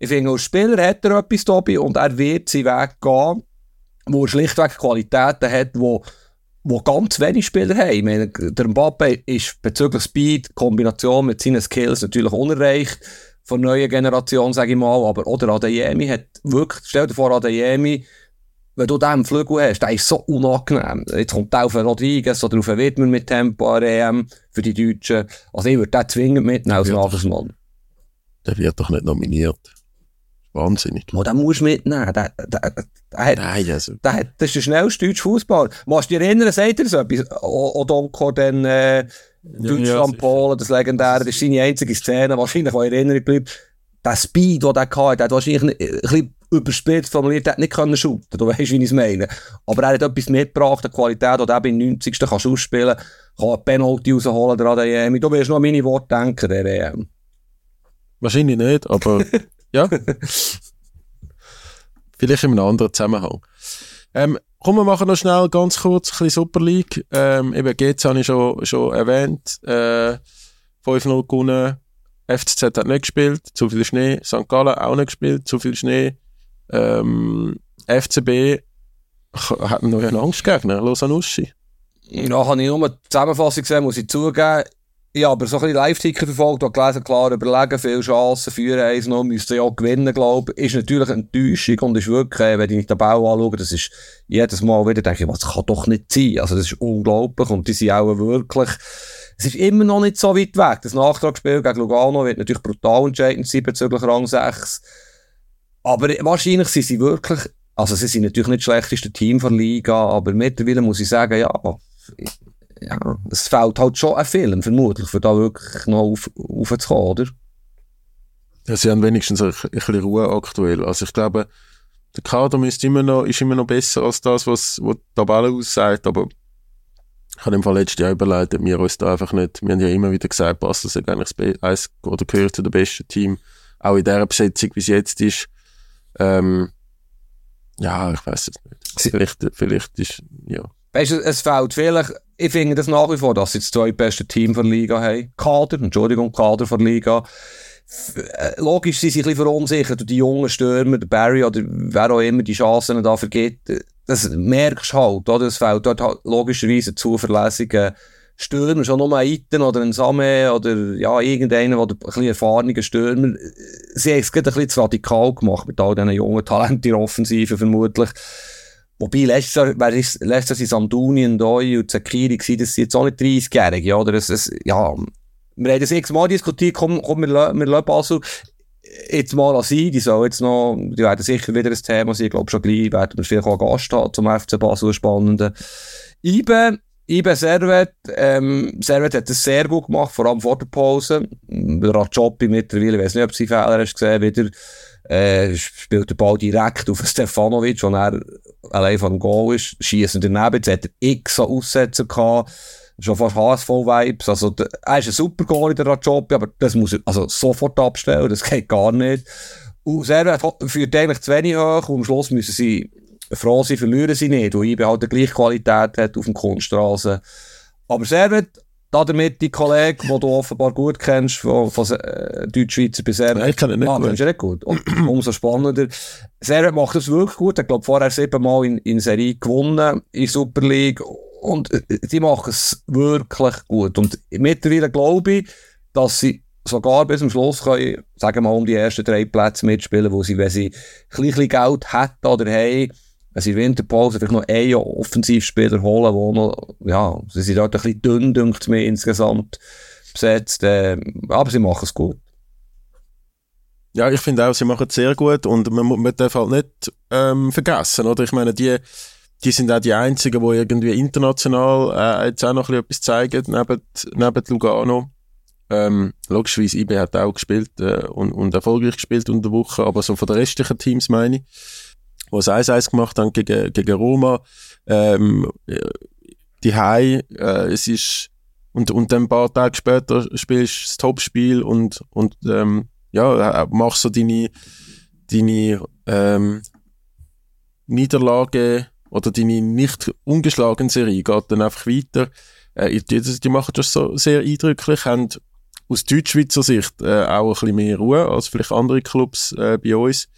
Ich finde, als Spieler hat er etwas dabei und er wird seinen Weg gehen wo er schlichtweg Qualitäten hat, wo, wo ganz wenig Spieler haben. Ich meine, der Mbappe ist bezüglich Speed, Kombination mit seinen Skills natürlich unerreicht von der neuen Generation, sage ich mal, aber oder Adeyemi hat wirklich, stell dir vor, Adeyemi, wenn du den Flügel hast, der ist so unangenehm. Jetzt kommt der auf Rodriguez oder auf Widmer mit Tempo EM für die Deutschen. Also ich würde den zwingend mitnehmen als Nachwuchsmann. Der wird doch nicht nominiert. Wahnsinnig. Oh, den musst du mitnehmen. Der, der, der hat, Nein, also. Hat, das ist der schnellste deutsche Fußball. Musst du dich erinnern, sagt er so etwas? Odonko, dann, äh, Deutschland, ja, Polen, das Legendäre, das ist seine einzige Szene, wahrscheinlich, die in Erinnerung bleibt. Der Speed, den der hatte, der hat wahrscheinlich ein bisschen überspitzt formuliert, der hat nicht können shooten. Du weißt, wie ich es meine. Aber er hat etwas mitgebracht, eine Qualität, die du im 90. kannst ausspielen, kann eine Penalty rausholen, der ADM. Du wirst noch an meine Worte denken, der EM. Wahrscheinlich nicht, aber Ja. Vielleicht in einem anderen Zusammenhang. Ähm, komm, wir machen noch schnell ganz kurz ein bisschen Super League. Ähm, eben GC habe ich schon, schon erwähnt. Äh, 5-0 gewonnen. FCZ hat nicht gespielt. Zu viel Schnee. St. Gallen auch nicht gespielt. Zu viel Schnee. Ähm, FCB hat einen neuen Angstgegner. Lausanne-Uschi. Ja, habe ich nur die Zusammenfassung gesehen, muss ich zugeben. Ja, aber so ein bisschen Live-Ticker verfolgt, hat gelesen, klar, überlegen, viele Chancen, führen eins noch, müsste ja gewinnen, glaube ich. Ist natürlich eine Enttäuschung und ist wirklich, äh, wenn ich den Bau anschaue, das ist jedes Mal wieder, denke ich, was kann doch nicht sein. Also, das ist unglaublich und die sind auch wirklich, es ist immer noch nicht so weit weg. Das Nachtragsspiel gegen Lugano wird natürlich brutal entscheidend sein bezüglich Rang 6. Aber wahrscheinlich sind sie wirklich, also sie sind natürlich nicht das schlechteste Team der Liga, aber mittlerweile muss ich sagen, ja, ja, es fehlt halt schon ein Film, vermutlich, für da wirklich noch auf, aufzukommen, oder? Ja, sie haben wenigstens ein, ein bisschen Ruhe aktuell. Also ich glaube, der Kader ist immer noch, ist immer noch besser als das, was, was die Tabelle aussagt, aber ich habe im Fall letztes Jahr überlegt, ob wir uns da einfach nicht, wir haben ja immer wieder gesagt, Basel ist eigentlich das eins oder gehört zu dem besten Team, auch in der Besetzung, wie es jetzt ist. Ähm, ja, ich weiß es nicht. Vielleicht, vielleicht ist, ja. Weißt du, es fehlt vielleicht, ich finde das nach wie vor, dass sie das zweitbeste Team der Liga haben. Kader, Entschuldigung, Kader der Liga. Äh, logisch sind sie ein bisschen verunsichert durch die jungen Stürmer, der Barry oder wer auch immer die Chancen da vergeht. Das merkst du halt, oder? Es fehlt dort halt logischerweise zuverlässige Stürmer, schon nur ein Iten oder ein Same oder ja, irgendeiner, der ein bisschen erfahrener Stürmer. Sie haben es gerade ein bisschen zu radikal gemacht mit all diesen jungen Talenten in Offensive vermutlich. Wobei, letztes Jahr, wer ist, letztes Jahr sind Sanduni und Doi und Zakiri gewesen, das sind jetzt auch nicht 30-Jährige, oder? Das, das, ja, wir haben das x-mal diskutiert, komm, komm, wir, lassen, Basel jetzt mal an sein, die soll jetzt noch, die werden sicher wieder ein Thema sein, ich glaube schon gleich werden wir vielleicht auch Gast haben zum FC Basel, spannenden. Ibe, Ibe Servet, ähm, Servet hat das sehr gut gemacht, vor allem vor der Pause. Rajopi mittlerweile, ich weiß nicht, ob sie Fehler hast gesehen, wieder, äh, spielt der Ball direkt auf Stefanovic, wo er allein von Goal ist, schießen daneben, jetzt hat er x so Aussetzer gehabt, schon fast HSV-Vibes, also, der, er ist ein super Goal in der Rajopi, aber das muss er, also sofort abstellen, das geht gar nicht. Und Servet führt eigentlich zu wenig hoch. Und am Schluss müssen sie froh sein, verlieren sie nicht, weil IBE halt die gleiche Qualität hat auf dem Kunststraße. Aber Servet damit die Kollege, den du offenbar gut kennst, von, von äh, Deutschschweizer bis er. Nein, ich kenne ihn nicht ah, gut. nicht gut. Und, umso spannender. Servet macht das wirklich gut. Ich glaube, vorher siebenmal in, in Serie gewonnen, in Super League. Und äh, die machen es wirklich gut. Und mittlerweile glaube ich, dass sie sogar bis zum Schluss können, sagen wir mal, um die ersten drei Plätze mitspielen, wo sie, wenn sie ein bisschen Geld hätten oder haben, sie in Winterpause vielleicht noch einen Offensivspieler holen, wo noch, ja, sie sind dort ein bisschen dünn, dünkt mir insgesamt besetzt, äh, aber sie machen es gut. Ja, ich finde auch, sie machen es sehr gut und man, man darf halt nicht ähm, vergessen, oder? Ich meine, die, die sind auch die einzigen, die irgendwie international äh, jetzt auch noch ein bisschen etwas zeigen, neben, neben Lugano. Ähm, logischerweise, IB hat auch gespielt äh, und, und erfolgreich gespielt unter der Woche, aber so von den restlichen Teams meine ich, die es 1-1 gemacht haben gegen, gegen Roma, ähm, äh, die Hai, äh, es ist und, und dann ein paar Tage später spielst du das Topspiel und, und ähm, ja, äh, machst so deine, deine ähm, Niederlage oder deine nicht ungeschlagene Serie geht dann einfach weiter. Äh, die, die die machen das so sehr eindrücklich, haben aus Deutschschweizer Sicht äh, auch ein bisschen mehr Ruhe als vielleicht andere Clubs äh, bei uns.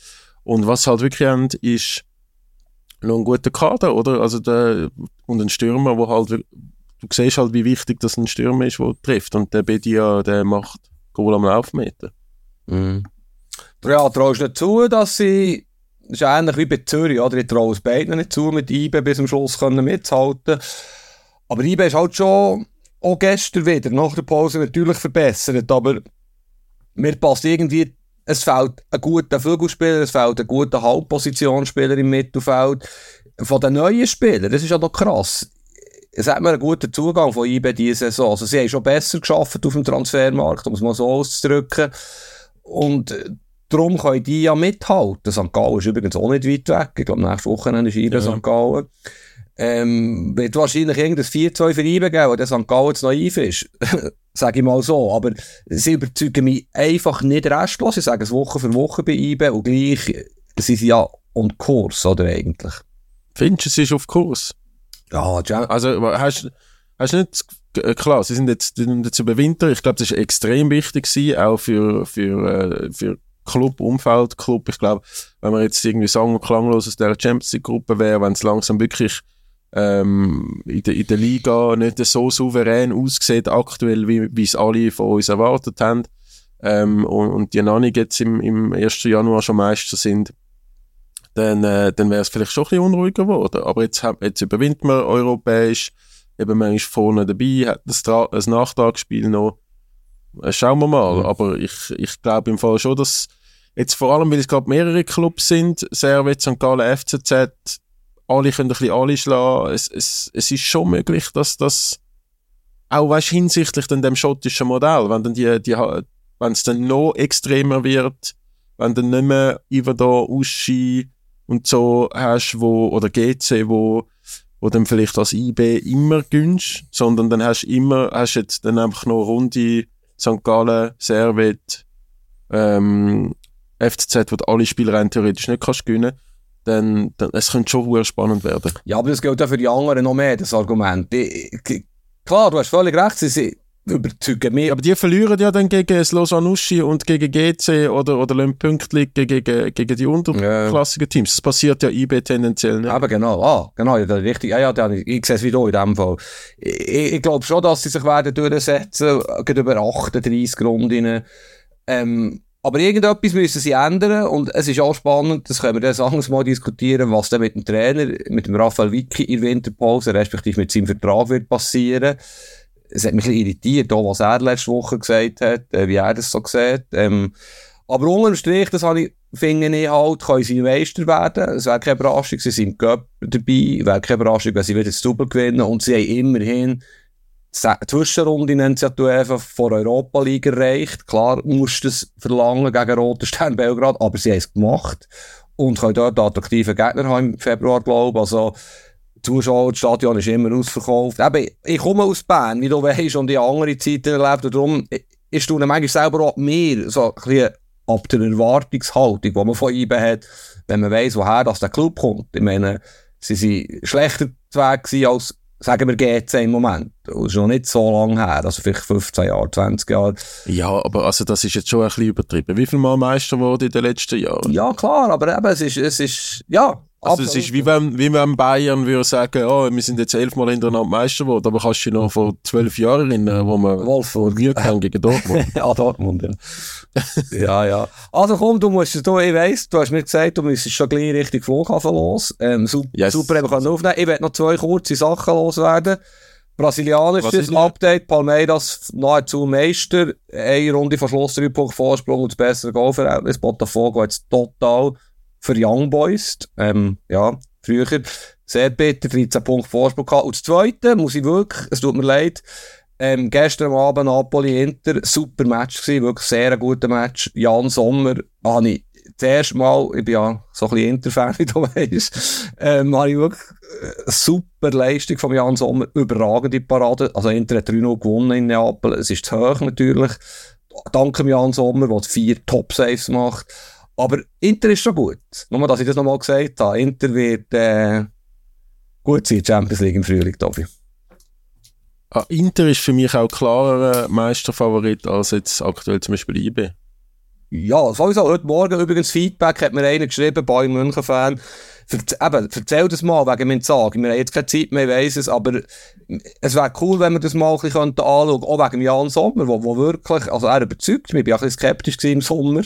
Und was sie halt wirklich haben, ist noch einen guten Kader, oder? Also der, und ein Stürmer, wo halt, du siehst halt, wie wichtig das ein Stürmer ist, der trifft. Und der Bedia, der macht Goal am Laufmeter. Mhm. Ja, traust du nicht zu, dass sie, das ist ähnlich wie bei Zürich, oder? Ich traue es beiden nicht zu, mit IBE bis zum Schluss können mitzuhalten. Aber IBE ist halt schon, auch gestern wieder, nach der Pause natürlich verbessert, aber mir passt irgendwie, es fehlt ein guter Flügelspieler, es fehlt ein guter Halbpositionsspieler im Mittelfeld. Von den neuen Spielern, das ist ja doch krass. Es hat mir einen guten Zugang von IBE diese Saison. Also sie haben schon besser geschafft auf dem Transfermarkt, um es mal so auszudrücken. Und äh, darum können die ja mithalten. St. Gallen ist übrigens auch nicht weit weg. Ich glaube, nächste Woche ist IBE Ja. St. Gallen. Ähm, wird wahrscheinlich irgendein 4-2 für IBE geben, weil der St. Gallen jetzt naiv ist. Sag ich mal so. Aber sie überzeugen mich einfach nicht restlos. Ich sage es Woche für Woche bei IBE und gleich sind sie ja on Kurs, oder eigentlich? Findest du, es ist auf Kurs? Ja, Jam Also, hast, hast du nicht, äh, klar, sie sind jetzt, sind jetzt über Winter, ich glaube, das ist extrem wichtig gewesen, auch für, für, äh, für Club, Umfeld, Club. Ich glaube, wenn man jetzt irgendwie sang- und klanglos aus der Champions League Gruppe wäre, wenn es langsam wirklich ähm, in, der, in der Liga nicht so souverän aussieht aktuell, wie wie es alle von uns erwartet haben, ähm, und, und die noch nicht jetzt im, im 1. Januar schon Meister sind, dann, äh, dann wäre es vielleicht schon ein bisschen unruhiger geworden. Aber jetzt, hat- jetzt überwindet man europäisch, eben man ist vorne dabei, hat das, Tra das Nachtragsspiel noch. Äh, schauen wir mal. Mhm. Aber ich, ich glaube im Fall schon, dass jetzt vor allem, weil es gerade mehrere Clubs sind, Servet, St. Gallen, FCZ, alle können ein bisschen alle schlagen. Es, es, es ist schon möglich, dass das auch weißt, hinsichtlich dann dem schottischen Modell, wenn dann die, die wenn es dann noch extremer wird, wenn dann nicht mehr Ivador, Uschi und so hast, wo, oder GC, wo, wo dann vielleicht als IB immer gönnst, sondern dann hast du immer, hast jetzt dann einfach noch Runde St. Gallen, Servet, ähm, FCZ, wo du alle Spiele rein theoretisch nicht kannst gewinnen, dann, dann es könnte schon spannend werden. Ja, aber das gilt ja für die anderen noch mehr, das Argument. Ich, ich, klar, du hast völlig recht, sie sind überzeugen mich. Aber die verlieren ja dann gegen das Lausanne Uschi und gegen GC oder, oder lassen Punkte liegen gegen, gegen, gegen die unterklassigen Teams. Das passiert ja IB tendenziell nicht. Aber genau, ah, genau, ja, richtig, ja, ja, dann, ich, ich sehe es wie du in dem Fall. Ich, ich glaube schon, dass sie sich werden durchsetzen, gerade über 38 Runden. Ähm, aber irgendetwas müssen sie ändern und es ist auch spannend, das können wir dann anderes Mal diskutieren, was dann mit dem Trainer, mit dem Raphael Vicky in Winterpause, respektive mit seinem Vertrag wird passieren. Es hat mich ein bisschen irritiert, auch was er letzte Woche gesagt hat, äh, wie er das so sieht. Ähm, aber unterm Strich, das habe ich, finde ich halt, können sie Meister werden. Es wäre keine Überraschung, sie sind im dabei, wäre keine Überraschung, wenn sie wieder das Double gewinnen und sie haben immerhin Zwischenrunde nennt sie ja die UEFA vor Europa League erreicht. Klar, musst du das verlangen gegen Roter Stern Belgrad, aber sie haben es gemacht und können dort attraktive Gegner haben im Februar, glaube ich. Also, Zuschauer, das Stadion ist immer ausverkauft. Eben, ich komme aus Bern, wie du weißt, und in andere Zeiten erlebt und darum ist du manchmal selber auch mehr so ein bisschen ab der Erwartungshaltung, die man von ihm hat, wenn man weiss, woher das der Club kommt. Ich meine, sie sind schlechter Weg als sagen wir GC im Moment. Das ist noch nicht so lange her, also vielleicht 15 Jahre, 20 Jahre. Ja, aber also das ist jetzt schon ein bisschen übertrieben. Wie viel Mal Meister wurde in den letzten Jahren? Ja, klar, aber eben, es ist, es ist, ja. Also es ist wie wenn, wie wenn Bayern würde sagen, oh, wir sind jetzt elfmal hintereinander Meister geworden, aber kannst du dich noch vor zwölf Jahren erinnern, wo wir Wolfsburg. verliert haben gegen Dortmund? ja, Dortmund, ja. ja, ja. Also komm, du musst es, du, ich weiss, du hast mir gesagt, du müsstest schon gleich Richtung Flughafen los. Ähm, super, Yes. super eben können aufnehmen. Ich werde noch zwei kurze Sachen loswerden. Brasilianisches denn? Update, Palmeiras nahezu Meister, eine Runde vor Schluss, drei Punkte Vorsprung und das bessere Goalverhältnis. Botafogo jetzt total für Young Boys. Ähm, ja, früher sehr bitter, 13 Punkte Vorsprung gehabt. Und das Zweite, muss ich wirklich, es tut mir leid, ähm, gestern Abend Napoli-Inter, super Match gewesen, wirklich sehr ein guter Match. Jan Sommer, habe ich das erste Mal, ich bin ja so ein bisschen Inter-Fan, wie du weißt, ähm, habe ich wirklich äh, super Leistung von Jan Sommer, überragende Parade. Also Inter hat 3-0 gewonnen in Neapel, es ist zu hoch natürlich. Danke Jan Sommer, der vier Top-Saves macht. Aber Inter ist schon gut. Nur, dass ich das nochmal gesagt habe. Inter wird äh, gut sein, Champions League im Frühling, Tobi. Ah, Inter ist für mich auch klarer Meisterfavorit als jetzt aktuell zum Beispiel IB. Ja, sowieso. Heute Morgen übrigens Feedback hat mir einer geschrieben, Bayern München-Fan. Eben, erzähl das mal wegen meinem Sagen. Wir haben jetzt keine Zeit mehr, ich weiss es, aber es wäre cool, wenn wir das mal ein bisschen könnten anschauen Auch wegen Jan Sommer, wo, wo wirklich, also er überzeugt mich. Ich war ein bisschen skeptisch im Sommer.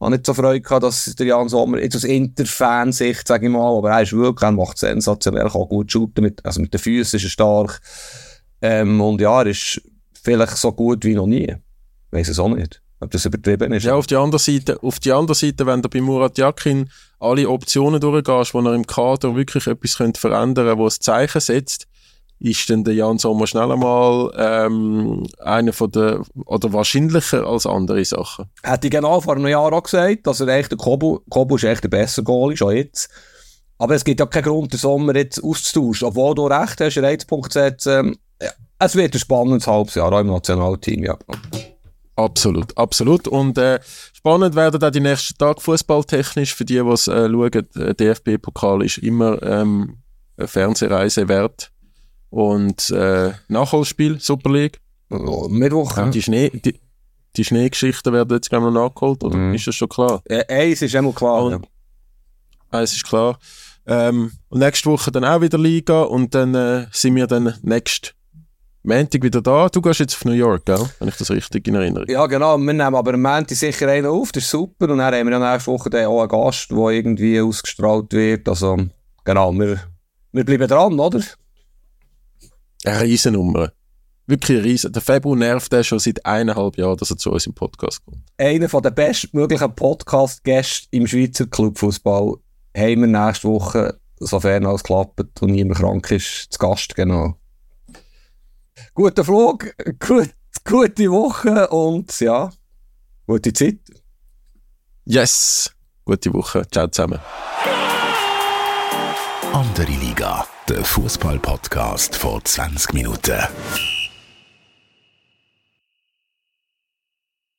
Habe nicht so Freude gehabt, dass der Jan Sommer, jetzt aus Inter-Fansicht, sage ich mal, aber er ist wirklich, er macht sensationell, er kann gut shooten, mit, also mit den Füßen ist er stark. Ähm, und ja, er ist vielleicht so gut wie noch nie. Weiss es auch nicht. Ob das übertrieben ist. Ja, auf die andere Seite, auf die andere Seite, wenn du bei Murat Yakin alle Optionen durchgehst, wo er im Kader wirklich etwas könnte verändern, wo es Zeichen setzt, ist dann der Jan Sommer schnell einmal ähm, einer von der oder wahrscheinlicher als andere Sachen. Hätte ich genau vor einem Jahr auch gesagt, dass er echt der Kobu, Kobu ist echt der bessere Goalie, schon jetzt. Aber es gibt ja keinen Grund, den Sommer jetzt auszutauschen. Obwohl du recht hast, Reizpunkt setzen. Ja, es wird ein spannendes halbes Jahr, auch im Nationalteam, ja. Absolut, absolut. Und äh, spannend werden auch die nächsten Tage fußballtechnisch für die, die es äh, schauen. Der DFB-Pokal ist immer ähm, eine Fernsehreise wert. Und äh, Nachholspiel, Super League. Mittwoch. Ja. Die, Schnee, die, die Schneegeschichten werden jetzt gerne noch nachgeholt, oder Mhm. ist das schon klar? Äh, eins ist einmal klar. Und- ja. Eins ist klar. Ähm, und nächste Woche dann auch wieder Liga und dann äh, sind wir dann nächst Montag wieder da. Du gehst jetzt auf New York, gell? Wenn ich das richtig in Erinnerung Ja, genau. Wir nehmen aber am Montag sicher einen auf, das ist super. Und dann haben wir ja nächste Woche dann auch einen Gast, der irgendwie ausgestrahlt wird. Also, genau, wir, wir bleiben dran, oder? Eine Riesennummer. Wirklich eine Riesen. Der Fabio nervt den schon seit eineinhalb Jahren, dass er zu uns im Podcast kommt. Einer der bestmöglichen Podcast-Gäste im Schweizer Clubfußball haben wir nächste Woche, sofern alles klappt und niemand krank ist, zu Gast, genau. Guter Flug, gut, gute Woche und ja, gute Zeit. Yes! Gute Woche. Ciao zusammen. Andere Liga, der Fußball-Podcast vor 20 Minuten.